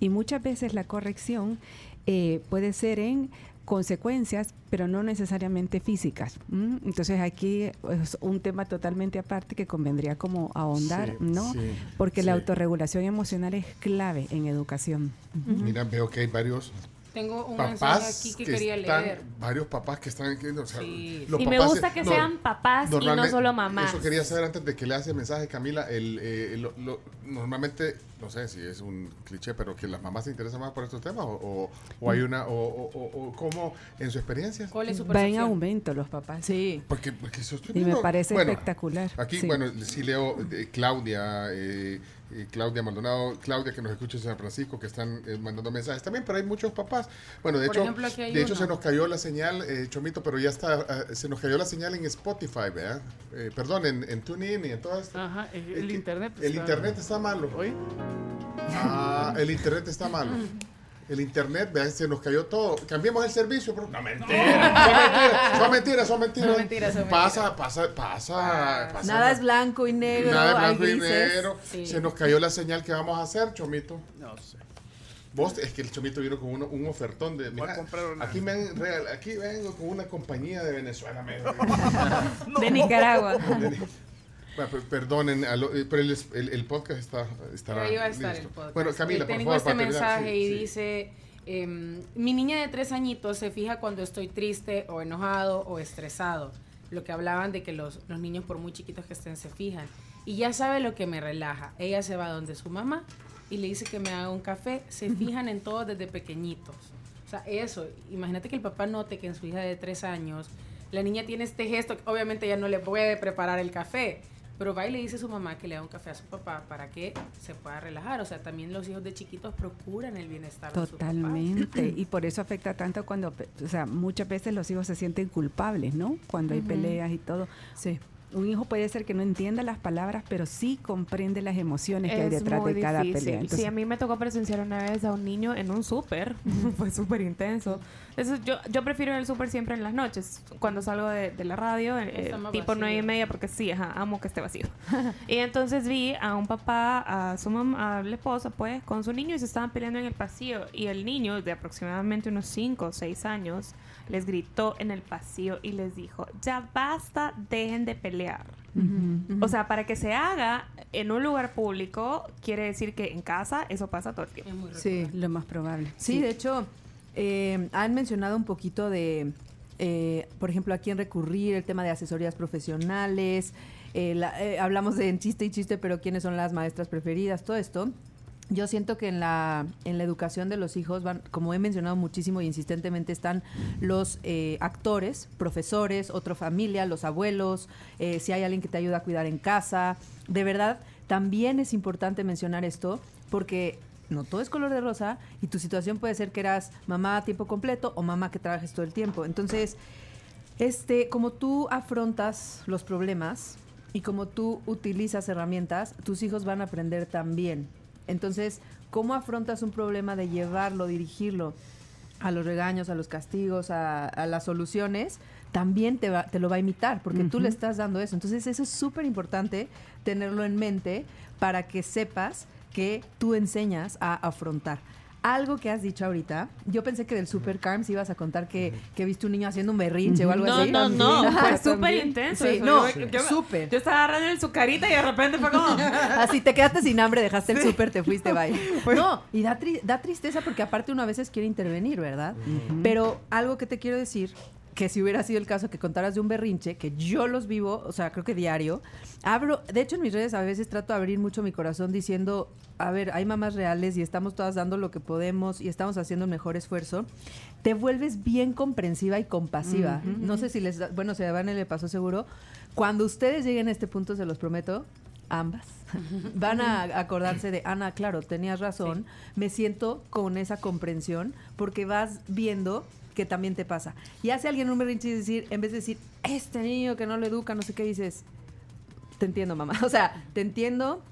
Y muchas veces la corrección eh, puede ser en consecuencias, pero no necesariamente físicas. Entonces aquí es un tema totalmente aparte que convendría como ahondar, Sí, ¿no? sí, Porque la autorregulación emocional es clave en educación. Mira, veo que hay varios Tengo un papás mensaje aquí que, quería están, leer. varios papás que están aquí. o sea, Y los me papás, gusta que no, sean papás y no solo mamás. Eso quería saber antes de que le hace el mensaje, Camila. El, eh, lo- lo- normalmente, no sé si es un cliché, pero que las mamás se interesan más por estos temas o, o- o hay una, o, o, o- o cómo en su experiencia. ¿Cuál es su Va en aumento los papás. Sí. Porque, porque eso estoy Y me parece bueno, espectacular. Aquí, sí. bueno, sí leo eh, Claudia, eh, eh, Claudia Maldonado, Claudia que nos escucha en San Francisco, que están eh, mandando mensajes también, pero hay muchos papás. Bueno, de Por hecho, ejemplo, de hecho se nos cayó la señal, eh, Chomito, pero ya está, eh, se nos cayó la señal en Spotify, ¿verdad? Eh, perdón, en, en TuneIn y en todo esto. Ajá, el, el internet. El internet está malo. Ah, el internet está malo. [LAUGHS] El internet, vea, se nos cayó todo. Cambiemos el servicio. Pero... No, mentira. Son mentiras, son mentiras, son mentiras. Son mentiras, son Pasa, pasa, pasa, pasa. Nada es blanco y negro. Nada hay blanco y negro. Sí. Se nos cayó la señal que vamos a hacer, Chomito. No sé. Vos, es que el Chomito vino con uno- un ofertón de. Voy a mira, comprar una. aquí, me han regal- aquí vengo con una compañía de Venezuela. me- [LAUGHS] De Nicaragua. Bueno, per- perdonen, eh, pero el, el- el podcast está, estará. Ahí va a estar listo. el podcast. Bueno, Camila, Eh, por tengo favor, este mensaje sí, y sí. dice, em, mi niña de tres añitos se fija cuando estoy triste o enojado o estresado. Lo que hablaban de que los, los niños por muy chiquitos que estén se fijan. Y ya sabe lo que me relaja. Ella se va donde su mamá y le dice que me haga un café. Se fijan en todo desde pequeñitos. O sea, eso. Imagínate que el papá note que en su hija de tres años la niña tiene este gesto. Obviamente ya no le puede preparar el café. Pero va y le dice a su mamá que le haga un café a su papá para que se pueda relajar. O sea, también los hijos de chiquitos procuran el bienestar de su papá. Totalmente. [CLEARS THROAT] Y por eso afecta tanto cuando, o sea, muchas veces los hijos se sienten culpables, ¿no? Cuando hay peleas y todo. Sí. Un hijo puede ser que no entienda las palabras, pero sí comprende las emociones que hay Es detrás muy de cada difícil. pelea. Entonces, sí, a mí me tocó presenciar una vez a un niño en un súper. [LAUGHS] Fue súper intenso. Eso, yo, yo prefiero ir al súper siempre en las noches, cuando salgo de, de la radio, eh, tipo nueve y media, porque sí, ajá, amo que esté vacío. [LAUGHS] y entonces vi a un papá, a su mamá, a la esposa, pues, con su niño y se estaban peleando en el pasillo. Y el niño, de aproximadamente unos cinco o seis años, les gritó en el pasillo y les dijo, ya basta, dejen de pelear. O sea, para que se haga en un lugar público, quiere decir que en casa eso pasa todo el tiempo. Sí. lo más probable. Sí, de hecho, eh, han mencionado un poquito de eh, por ejemplo, a quién recurrir, el tema de asesorías profesionales, eh, la- eh, hablamos de en chiste y chiste, pero quiénes son las maestras preferidas, todo esto. Yo siento que en la, en la educación de los hijos van, como he mencionado muchísimo y insistentemente, están los eh, actores, profesores, otra familia, los abuelos, eh, si hay alguien que te ayuda a cuidar en casa. De verdad, también es importante mencionar esto porque no todo es color de rosa y tu situación puede ser que eras mamá a tiempo completo o mamá que trabajes todo el tiempo. Entonces, este, como tú afrontas los problemas y como tú utilizas herramientas, tus hijos van a aprender también. Entonces, ¿cómo afrontas un problema de llevarlo, dirigirlo a los regaños, a los castigos, a, a las soluciones? También te, va- te lo va a imitar, porque tú le estás dando eso. Entonces, eso es súper importante tenerlo en mente para que sepas que tú enseñas a afrontar. Algo que has dicho ahorita, yo pensé que del Super Carms ibas a contar que, que viste un niño haciendo un berrinche o algo No, así. no, no, Ajá, fue súper intenso. Sí, eso. no, Yo- yo- súper. Yo estaba agarrando el su carita y de repente fue como. [LAUGHS] Así te quedaste sin hambre, dejaste el súper, te fuiste, bye. [LAUGHS] No, y da, tri- da tristeza porque aparte uno a veces quiere intervenir, ¿verdad? Pero algo que te quiero decir, que si hubiera sido el caso que contaras de un berrinche, que yo los vivo, o sea, creo que diario, abro, de hecho en mis redes a veces trato de abrir mucho mi corazón diciendo, a ver, hay mamás reales y estamos todas dando lo que podemos y estamos haciendo un mejor esfuerzo, te vuelves bien comprensiva y compasiva. No sé si les, da- bueno, se van le pasó seguro. Cuando ustedes lleguen a este punto, se los prometo, ambas [LAUGHS] van a acordarse de Ana, claro, tenías razón. Me siento con esa comprensión porque vas viendo que también te pasa. Y hace alguien un berrinche y decir, en vez de decir, este niño que no lo educa, no sé qué dices, te entiendo, mamá. [LAUGHS] O sea, te entiendo.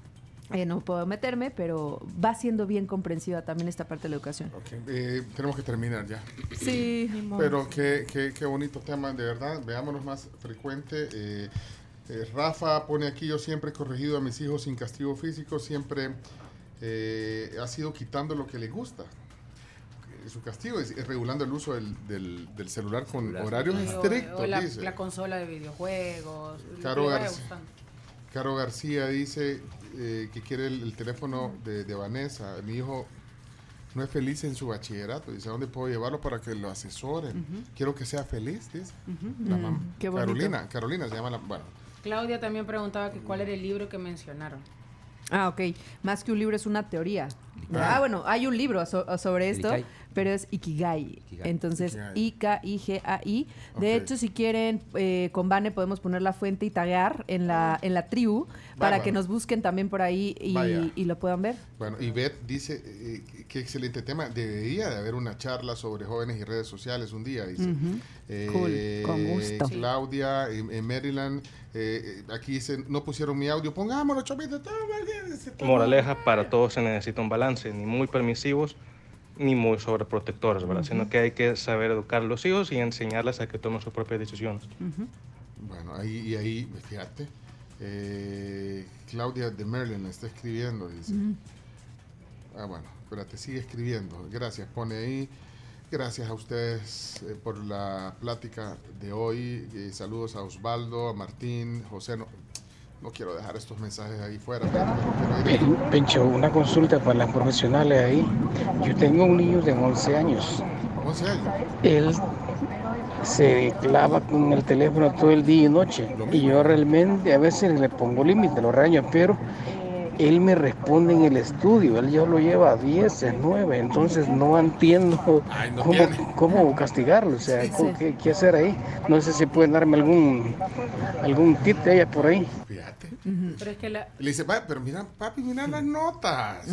eh, no puedo meterme, pero va siendo bien comprensiva también esta parte de la educación. Eh, tenemos que terminar ya. Sí. Pero qué, qué, qué bonito tema, de verdad. Veámonos más frecuente. Eh, eh, Rafa pone aquí, yo siempre he corregido a mis hijos sin castigo físico, siempre eh, ha sido quitando lo que le gusta. Su castigo es, es regulando el uso del, del- del celular con horarios O- estrictos, o la, dice. la consola de videojuegos. Caro, gustando. Caro García dice eh, que quiere el, el teléfono de, de Vanessa. Mi hijo no es feliz en su bachillerato. Dice, ¿a dónde puedo llevarlo para que lo asesoren? Quiero que sea feliz, dice. Ujú. La Mm, mamá. qué bonito. Carolina, Carolina se llama la... Bueno, Claudia también preguntaba que cuál era el libro que mencionaron. Ah, ok. Más que un libro es una teoría. Ah. Ah, bueno, hay un libro so- sobre esto. Pero es Ikigai. Ikigai. Entonces, Ikigai. De hecho, si quieren, eh, con Vane podemos poner la fuente y taguear en la, en la tribu para Bárbaro. que nos busquen también por ahí y, y lo puedan ver. bueno, Ivette dice, eh, qué excelente tema. Debería de haber una charla sobre jóvenes y redes sociales un día, dice. Ujú. Eh, Cool, con gusto. Sí. Claudia, en, en Maryland, eh, eh, aquí dicen, no pusieron mi audio, pongámoslo, todo. Moraleja, para todos se necesita un balance, ni muy permisivos ni muy sobreprotectores, ¿verdad? Sino que hay que saber educar a los hijos y enseñarles a que tomen sus propias decisiones. Bueno, ahí y ahí, fíjate, eh, Claudia de Merlin está escribiendo, dice. Ah, bueno, espérate, sigue escribiendo. Gracias, pone ahí. Gracias a ustedes eh, por la plática de hoy. Eh, saludos a Osvaldo, a Martín, José. No, no quiero dejar estos mensajes ahí fuera. Pen- Pencho, una consulta para las profesionales ahí. Yo tengo un niño de 11 años. 11 años. Él se clava con el teléfono todo el día y noche. Y yo realmente a veces le pongo límite, lo regaño, pero él me responde en el estudio. Él ya lo lleva a 10, a 9. Entonces no entiendo Ay, no cómo, cómo castigarlo. O sea, cómo- qué, qué hacer ahí. No sé si pueden darme algún, algún tip de ella por ahí. Fíjate. Pero es que la, Le dice, "Va, pero mira, papi, mira las notas.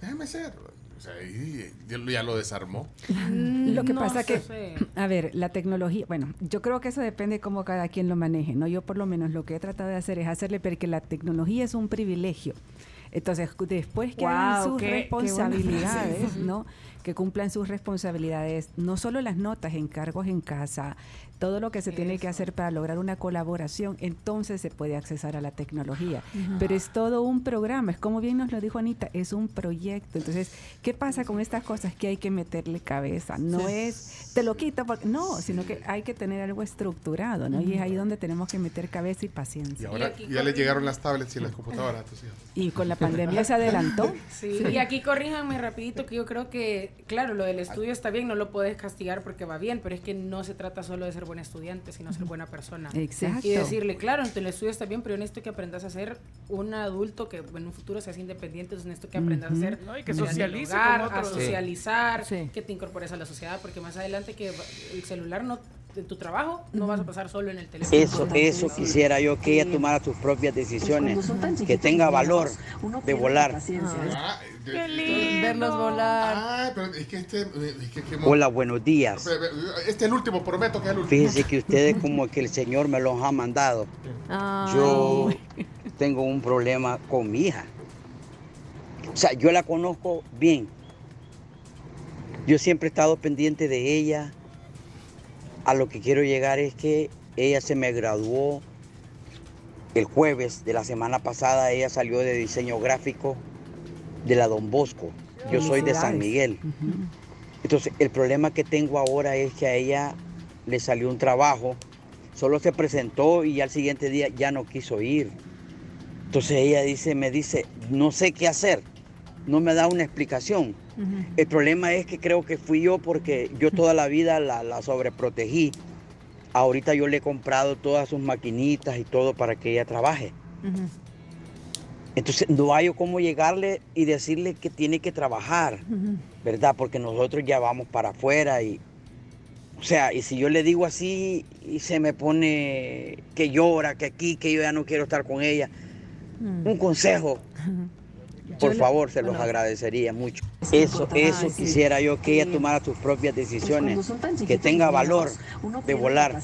Déjame ser. O sea, ahí ya lo- ya lo desarmó. Lo que No pasa que, sé. [CLEARS THROAT] a ver, la tecnología, bueno, yo creo que eso depende de cómo cada quien lo maneje, ¿no? Yo por lo menos lo que he tratado de hacer es hacerle ver que la tecnología es un privilegio. Entonces, después que hagan Guau, sus qué- responsabilidades. ¿no? Que cumplan sus responsabilidades, no solo las notas, encargos en casa, todo lo que se tiene que hacer para lograr una colaboración, entonces se puede accesar a la tecnología. Pero es todo un programa, es como bien nos lo dijo Anita, es un proyecto. Entonces, ¿qué pasa con estas cosas? Que hay que meterle cabeza. No Sí. es, te lo quito, porque, no, sino que hay que tener algo estructurado, ¿no? Y es ahí donde tenemos que meter cabeza y Y paciencia. ahora aquí ya le llegaron las tablets y las computadoras a tus hijos. Y con la pandemia se adelantó. Sí, y aquí corríjanme rapidito que yo creo que, claro, lo del estudio está bien, no lo puedes castigar porque va bien, pero es que no se trata solo de ser buen estudiante, sino ser buena persona. Exacto. Y decirle, claro, en el estudio está bien, pero yo necesito que aprendas a ser un adulto que en un futuro seas independiente, entonces necesito que aprendas a ser No, y que a socialice dialogar, con otros. a Sí. socializar, que te incorpores a la sociedad, porque más adelante que el celular no de tu trabajo no vas a pasar solo en el teléfono. Eso, eso quisiera yo que ella tomara sus propias decisiones, que tenga valor de volar. Qué lindo. Verlos volar. Ah, pero es que este. es que- que- Hola, buenos días. Este es el último, prometo que es el último. Fíjense que ustedes como que el Señor me los ha mandado. Yo tengo un problema con mi hija. O sea, yo la conozco bien. Yo siempre he estado pendiente de ella. A lo que quiero llegar es que ella se me graduó el jueves de la semana pasada. Ella salió de diseño gráfico de la Don Bosco. Yo soy de San Miguel. Entonces, el problema que tengo ahora es que a ella le salió un trabajo, solo se presentó y al siguiente día ya no quiso ir. Entonces ella dice, me dice, no sé qué hacer, no me da una explicación. El problema es que creo que fui yo porque yo toda la vida la, la sobreprotegí. Ahorita yo le he comprado todas sus maquinitas y todo para que ella trabaje. Entonces no hay cómo llegarle y decirle que tiene que trabajar, ¿verdad? Porque nosotros ya vamos para afuera y, o sea, y si yo le digo así y se me pone que llora, que aquí, que yo ya no quiero estar con ella, un consejo, por le- favor, se los bueno. agradecería mucho. Eso, eso quisiera yo que ella tomara sus propias decisiones, que tenga valor de volar.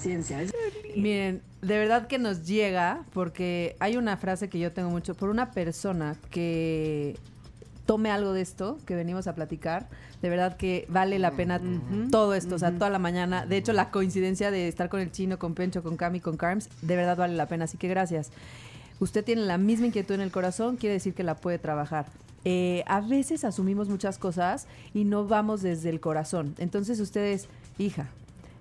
Miren, de verdad que nos llega, porque hay una frase que yo tengo mucho, por una persona que tome algo de esto que venimos a platicar, de verdad que vale la pena todo esto, o sea, toda la mañana. De hecho, la coincidencia de estar con el chino, con Pencho, con Cami, con Carms, de verdad vale la pena, así que gracias. Usted tiene la misma inquietud en el corazón, quiere decir que la puede trabajar. Eh, a veces asumimos muchas cosas y no vamos desde el corazón. Entonces ustedes, hija,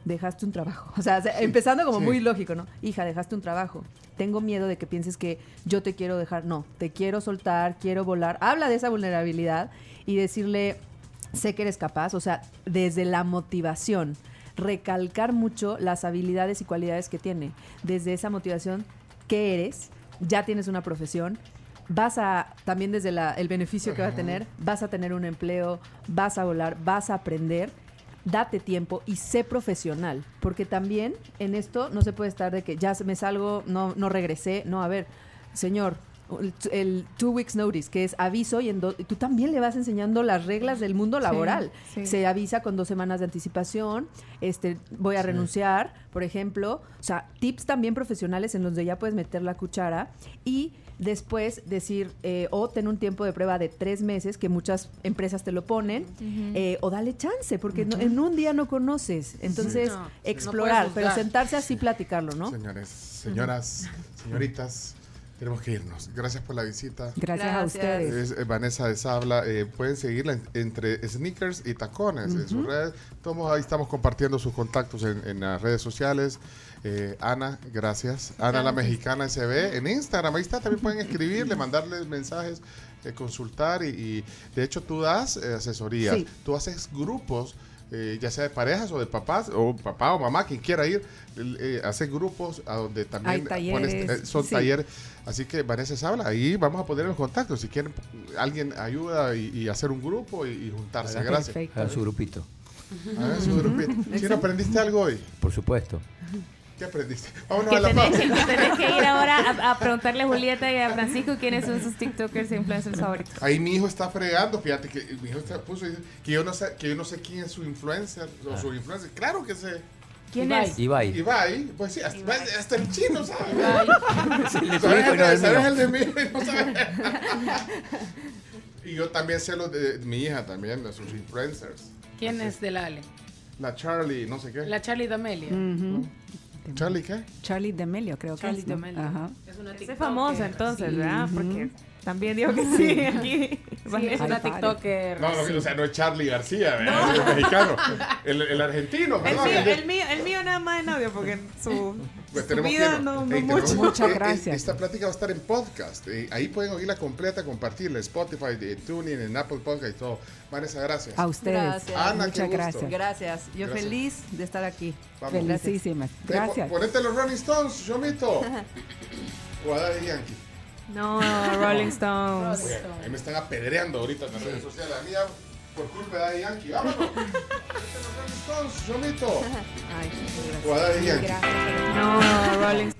dejaste un trabajo. [LAUGHS] O sea, se- empezando como Sí. muy lógico, ¿no? Hija, dejaste un trabajo. Tengo miedo de que pienses que yo te quiero dejar. No, te quiero soltar, quiero volar. Habla de esa vulnerabilidad y decirle, sé que eres capaz. O sea, desde la motivación, recalcar mucho las habilidades y cualidades que tiene. Desde esa motivación, ¿qué eres? Ya tienes una profesión. Vas a, también desde la- el beneficio que va a tener, vas a tener un empleo, vas a volar, vas a aprender date tiempo y sé profesional, porque también en esto no se puede estar de que ya me salgo, no, no regresé, no, a ver, señor, el, el two weeks notice, que es aviso y en do- tú también le vas enseñando las reglas del mundo laboral. sí. Se avisa con dos semanas de anticipación, este, voy a Sí. renunciar, por ejemplo, o sea, tips también profesionales en los que ya puedes meter la cuchara y después decir, eh, o ten un tiempo de prueba de tres meses, que muchas empresas te lo ponen, eh, o dale chance, porque no- en un día no conoces. Entonces, Sí. No, explorar, no pero sentarse así platicarlo, ¿no? Señores, señoras, señoritas, tenemos que irnos. Gracias por la visita. Gracias a ustedes. Es, eh, Vanessa de Sabla. eh, pueden seguirla en- entre sneakers y tacones en sus redes. Todos ahí estamos compartiendo sus contactos en, en las redes sociales. Eh, Ana, gracias. Ana la. Mexicana SB en Instagram. Ahí está, también pueden escribirle, mandarle mensajes, eh, consultar. Y, y, de hecho tú das eh, asesorías. Sí. Tú haces grupos. Eh, ya sea de parejas o de papás, o papá o mamá, quien quiera ir, eh, haces grupos a donde también Hay pones- eh, son sí. talleres. Así que Vanessa se habla, ahí vamos a poner el contacto. Si quieren, alguien ayuda y, y hacer un grupo y, y juntarse. Gracias. hagan su grupito. Hagan su grupito. [LAUGHS] Chino, ¿aprendiste algo hoy? Por supuesto. ¿Qué aprendiste? Vámonos Que a la tenés, pausa. que tenés que ir ahora a, a [LAUGHS] preguntarle a Julieta y a Francisco quiénes son sus TikTokers e influencers favoritos. Ahí mi hijo está fregando, fíjate que mi hijo está, puso dice, que yo no sé que yo no sé quién es su influencer o su influencer. Claro que sé. ¿Quién Ibai. es? Ibai. Ibai, pues sí, hasta, hasta el chino sabe. [LAUGHS] Sí, le ¿Sabes sabes el de mí? [LAUGHS] No sabes. y yo también sé los de mi hija también, de sus influencers. ¿Quién es del Ale? La Charlie, no sé qué. La Charlie D'Amelia. ¿Charlie qué? Charlie D'Amelio, creo Charlie que es. ¿no? D'Amelio. Ajá. Es una famosa entonces, Sí. ¿verdad? Porque también digo que sí, aquí. Sí, es una TikToker. No, no, o sea, no es Charlie García, ¿verdad? Es el mexicano. El, el argentino, El perdón. mío, el de- el mío, el mío yo nada más en audio porque su, Pues su vida que- no, no mucho. tenemos- eh, eh, Esta plática va a estar en podcast. eh, ahí pueden oírla completa, compartirla. en Spotify, de TuneIn, en Apple Podcast y todo. Vanessa, gracias. A ustedes. Gracias. Ana, qué Muchas gusto. gracias. Gracias. Yo Gracias. feliz de estar aquí. Vamos. Felicísimas. Eh, Gracias. ponete los Rolling Stones, Chomito. [LAUGHS] o a Daddy Yankee. No, Rolling Stones. Oye, ahí me están apedreando ahorita en las redes sociales. A mí ya, por culpa de Daddy Yankee. Vámonos. [LAUGHS] Rolling Stones, Chomito. Ay, O a Daddy Yankee. No, Rolling